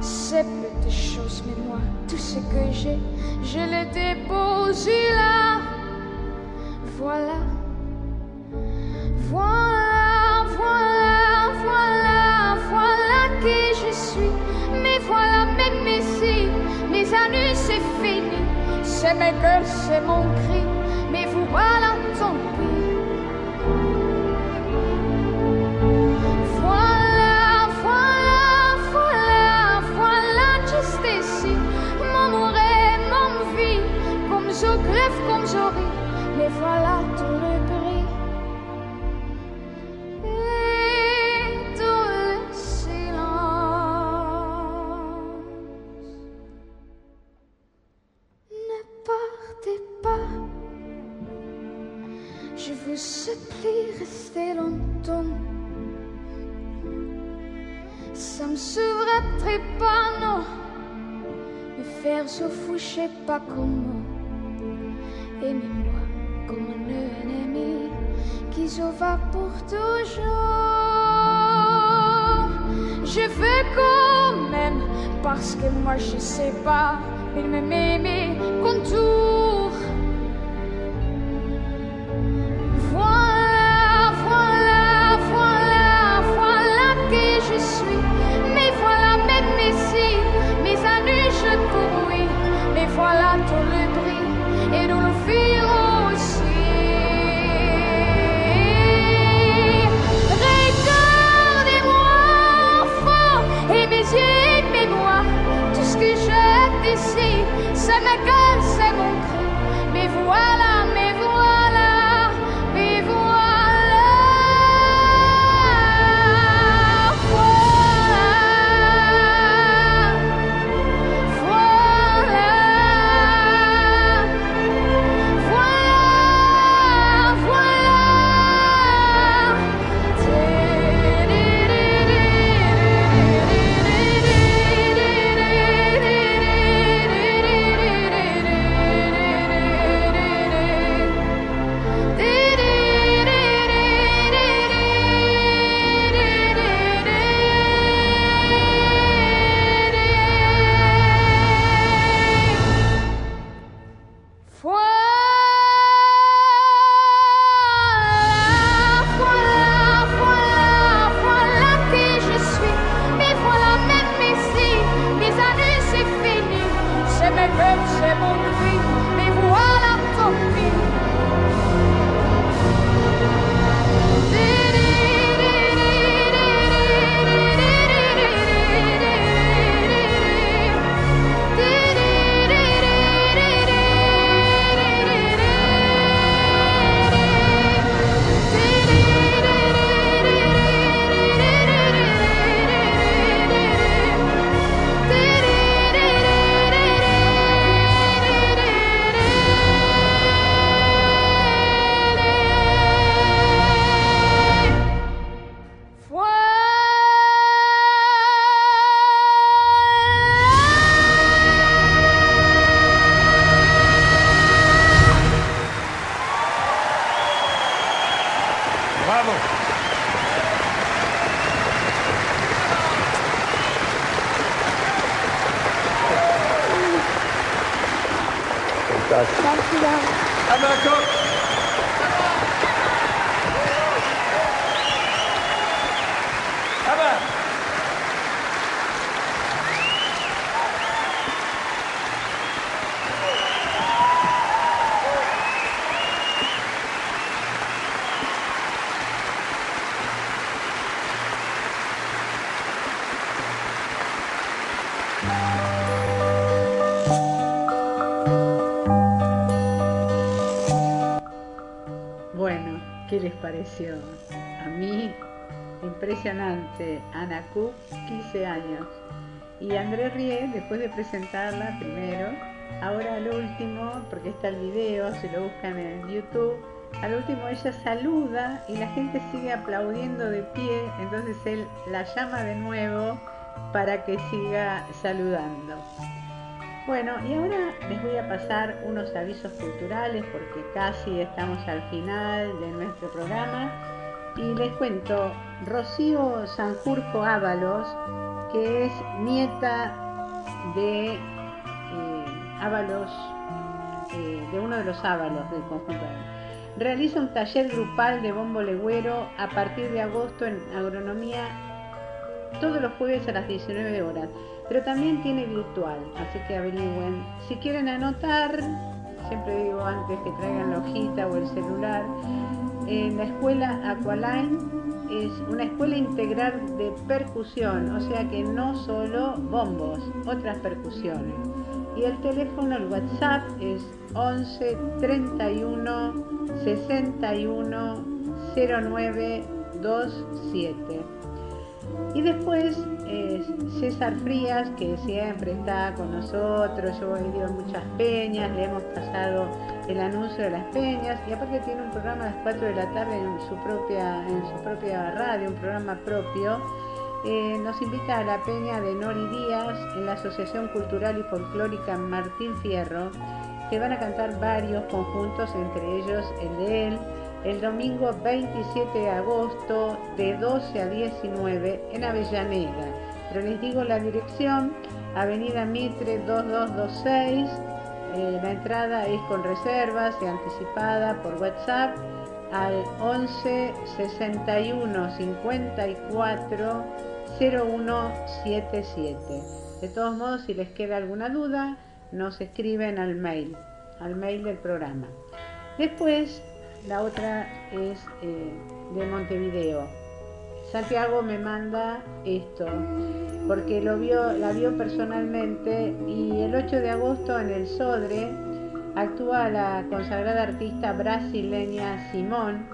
ces petites choses, mais moi, tout ce que j'ai, je le dépose là. Voilà, voilà, C'est mes gueules, c'est mon cri. Se fou, je sais pas comment. Aimez-moi comme un ennemi qui se va pour toujours. Je veux quand même, parce que moi je sais pas, il me met mes A mí, impresionante. Ana Cook, 15 años. Y André Rie, después de presentarla primero, ahora al último, porque está el video, si lo buscan en YouTube, al último ella saluda y la gente sigue aplaudiendo de pie, entonces él la llama de nuevo para que siga saludando. Bueno, y ahora les voy a pasar unos avisos culturales porque casi estamos al final de nuestro programa. Y les cuento, Rocío Sanjurjo Ábalos, que es nieta de eh, Ábalos, eh, de uno de los Ábalos del conjunto. Realiza un taller grupal de bombo legüero a partir de agosto en agronomía todos los jueves a las 19 horas, pero también tiene virtual, así que averigüen. Si quieren anotar, siempre digo antes que traigan la hojita o el celular, en la escuela Aqualine es una escuela integral de percusión, o sea que no solo bombos, otras percusiones. Y el teléfono, el WhatsApp es 11 31 61 09 27. Y después eh, César Frías, que siempre está con nosotros, yo he ido a muchas peñas, le hemos pasado el anuncio de las peñas y aparte tiene un programa a las 4 de la tarde en su propia, en su propia radio, un programa propio. Eh, nos invita a la peña de Nori Díaz en la Asociación Cultural y Folclórica Martín Fierro, que van a cantar varios conjuntos, entre ellos el de él, el domingo 27 de agosto de 12 a 19 en Avellaneda. Pero les digo la dirección, Avenida Mitre 2226. eh, la entrada es con reservas y anticipada por WhatsApp al 11 61 54 0177. De todos modos, si les queda alguna duda, nos escriben al mail, al mail del programa. Después, la otra es eh, de Montevideo. Santiago me manda esto, porque lo vio, la vio personalmente y el 8 de agosto en el Sodre actúa la consagrada artista brasileña Simón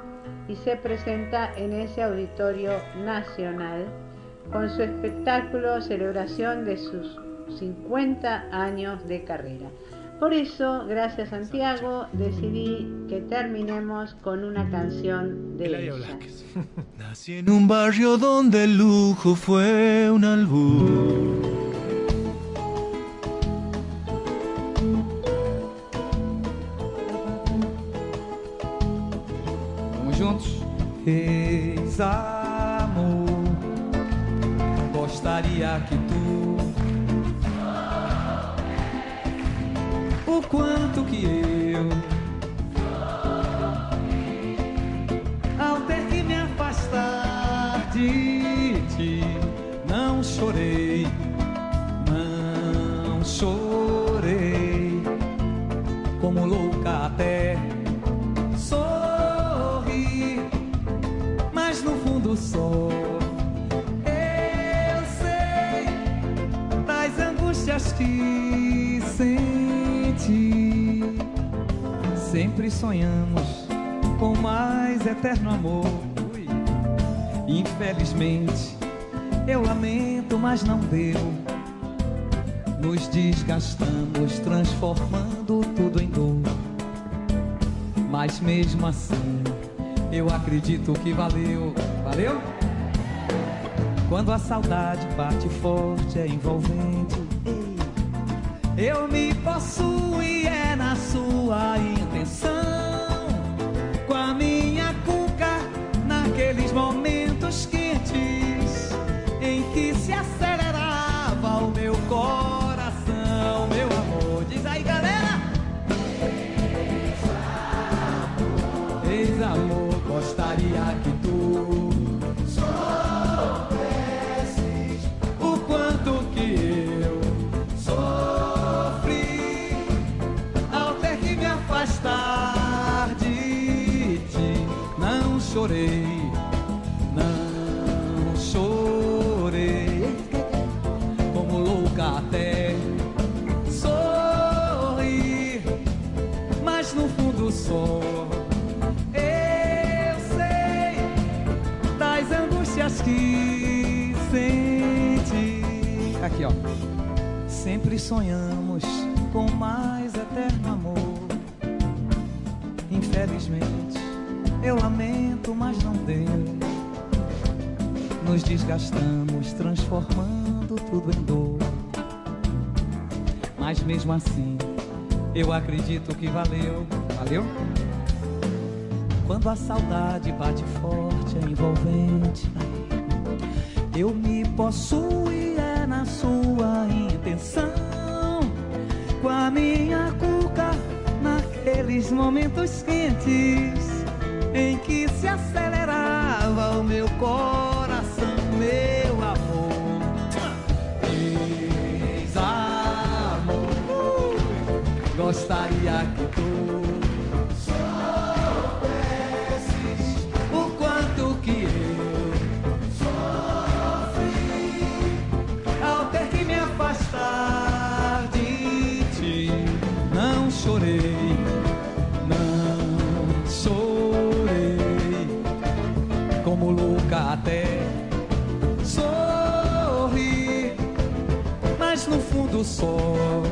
y se presenta en ese auditorio nacional con su espectáculo celebración de sus 50 años de carrera. Por eso, gracias Santiago, decidí que terminemos con una canción de ella. Nací en un barrio donde el lujo fue un albur. Vamos juntos? Eis amor, gostaria que tu quanto que eu. Ao ter que me afastar de ti não chorei, não chorei. Como louca até sorri, mas no fundo só. Eu sei das angústias que Sempre sonhamos com mais eterno amor. Infelizmente, eu lamento, mas não deu. Nos desgastamos, transformando tudo em dor. Mas mesmo assim, eu acredito que valeu. Valeu? Quando a saudade bate forte, é envolvente. Eu me possuo e é na sua minha Aqui, ó. Sempre sonhamos com mais eterno amor. Infelizmente, eu lamento, mas não deu. Nos desgastamos, transformando tudo em dor. Mas mesmo assim, eu acredito que valeu. Valeu? Quando a saudade bate forte, é envolvente. Eu me possuo sua intenção. Com a minha cuca naqueles momentos quentes em que se acelerava o meu coração, que.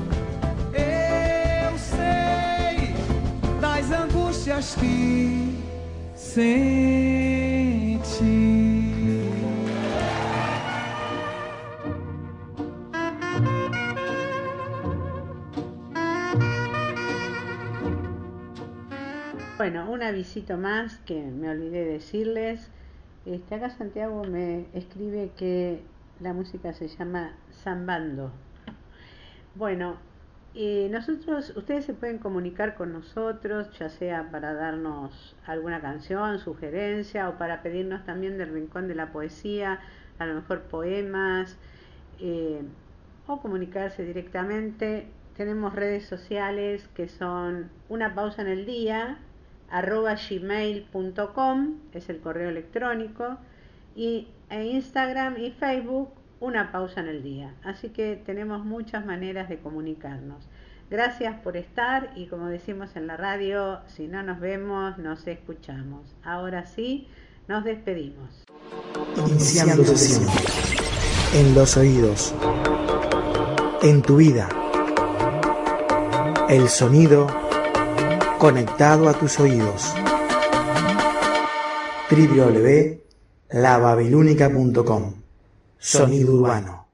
Bueno, un avisito más que me olvidé decirles. Este, acá Santiago me escribe que la música se llama Zambando. Bueno, eh, nosotros, ustedes se pueden comunicar con nosotros, ya sea para darnos alguna canción, sugerencia o para pedirnos también del rincón de la poesía, a lo mejor poemas, eh, o comunicarse directamente. Tenemos redes sociales que son una pausa en el día, arroba gmail.com, es el correo electrónico, y e Instagram y Facebook, una pausa en el día. Así que tenemos muchas maneras de comunicarnos. Gracias por estar y como decimos en la radio, si no nos vemos, nos escuchamos. Ahora sí, nos despedimos. Iniciando sesión. En los oídos. En tu vida. El sonido conectado a tus oídos. www.lababilúnica.com Sonido urbano.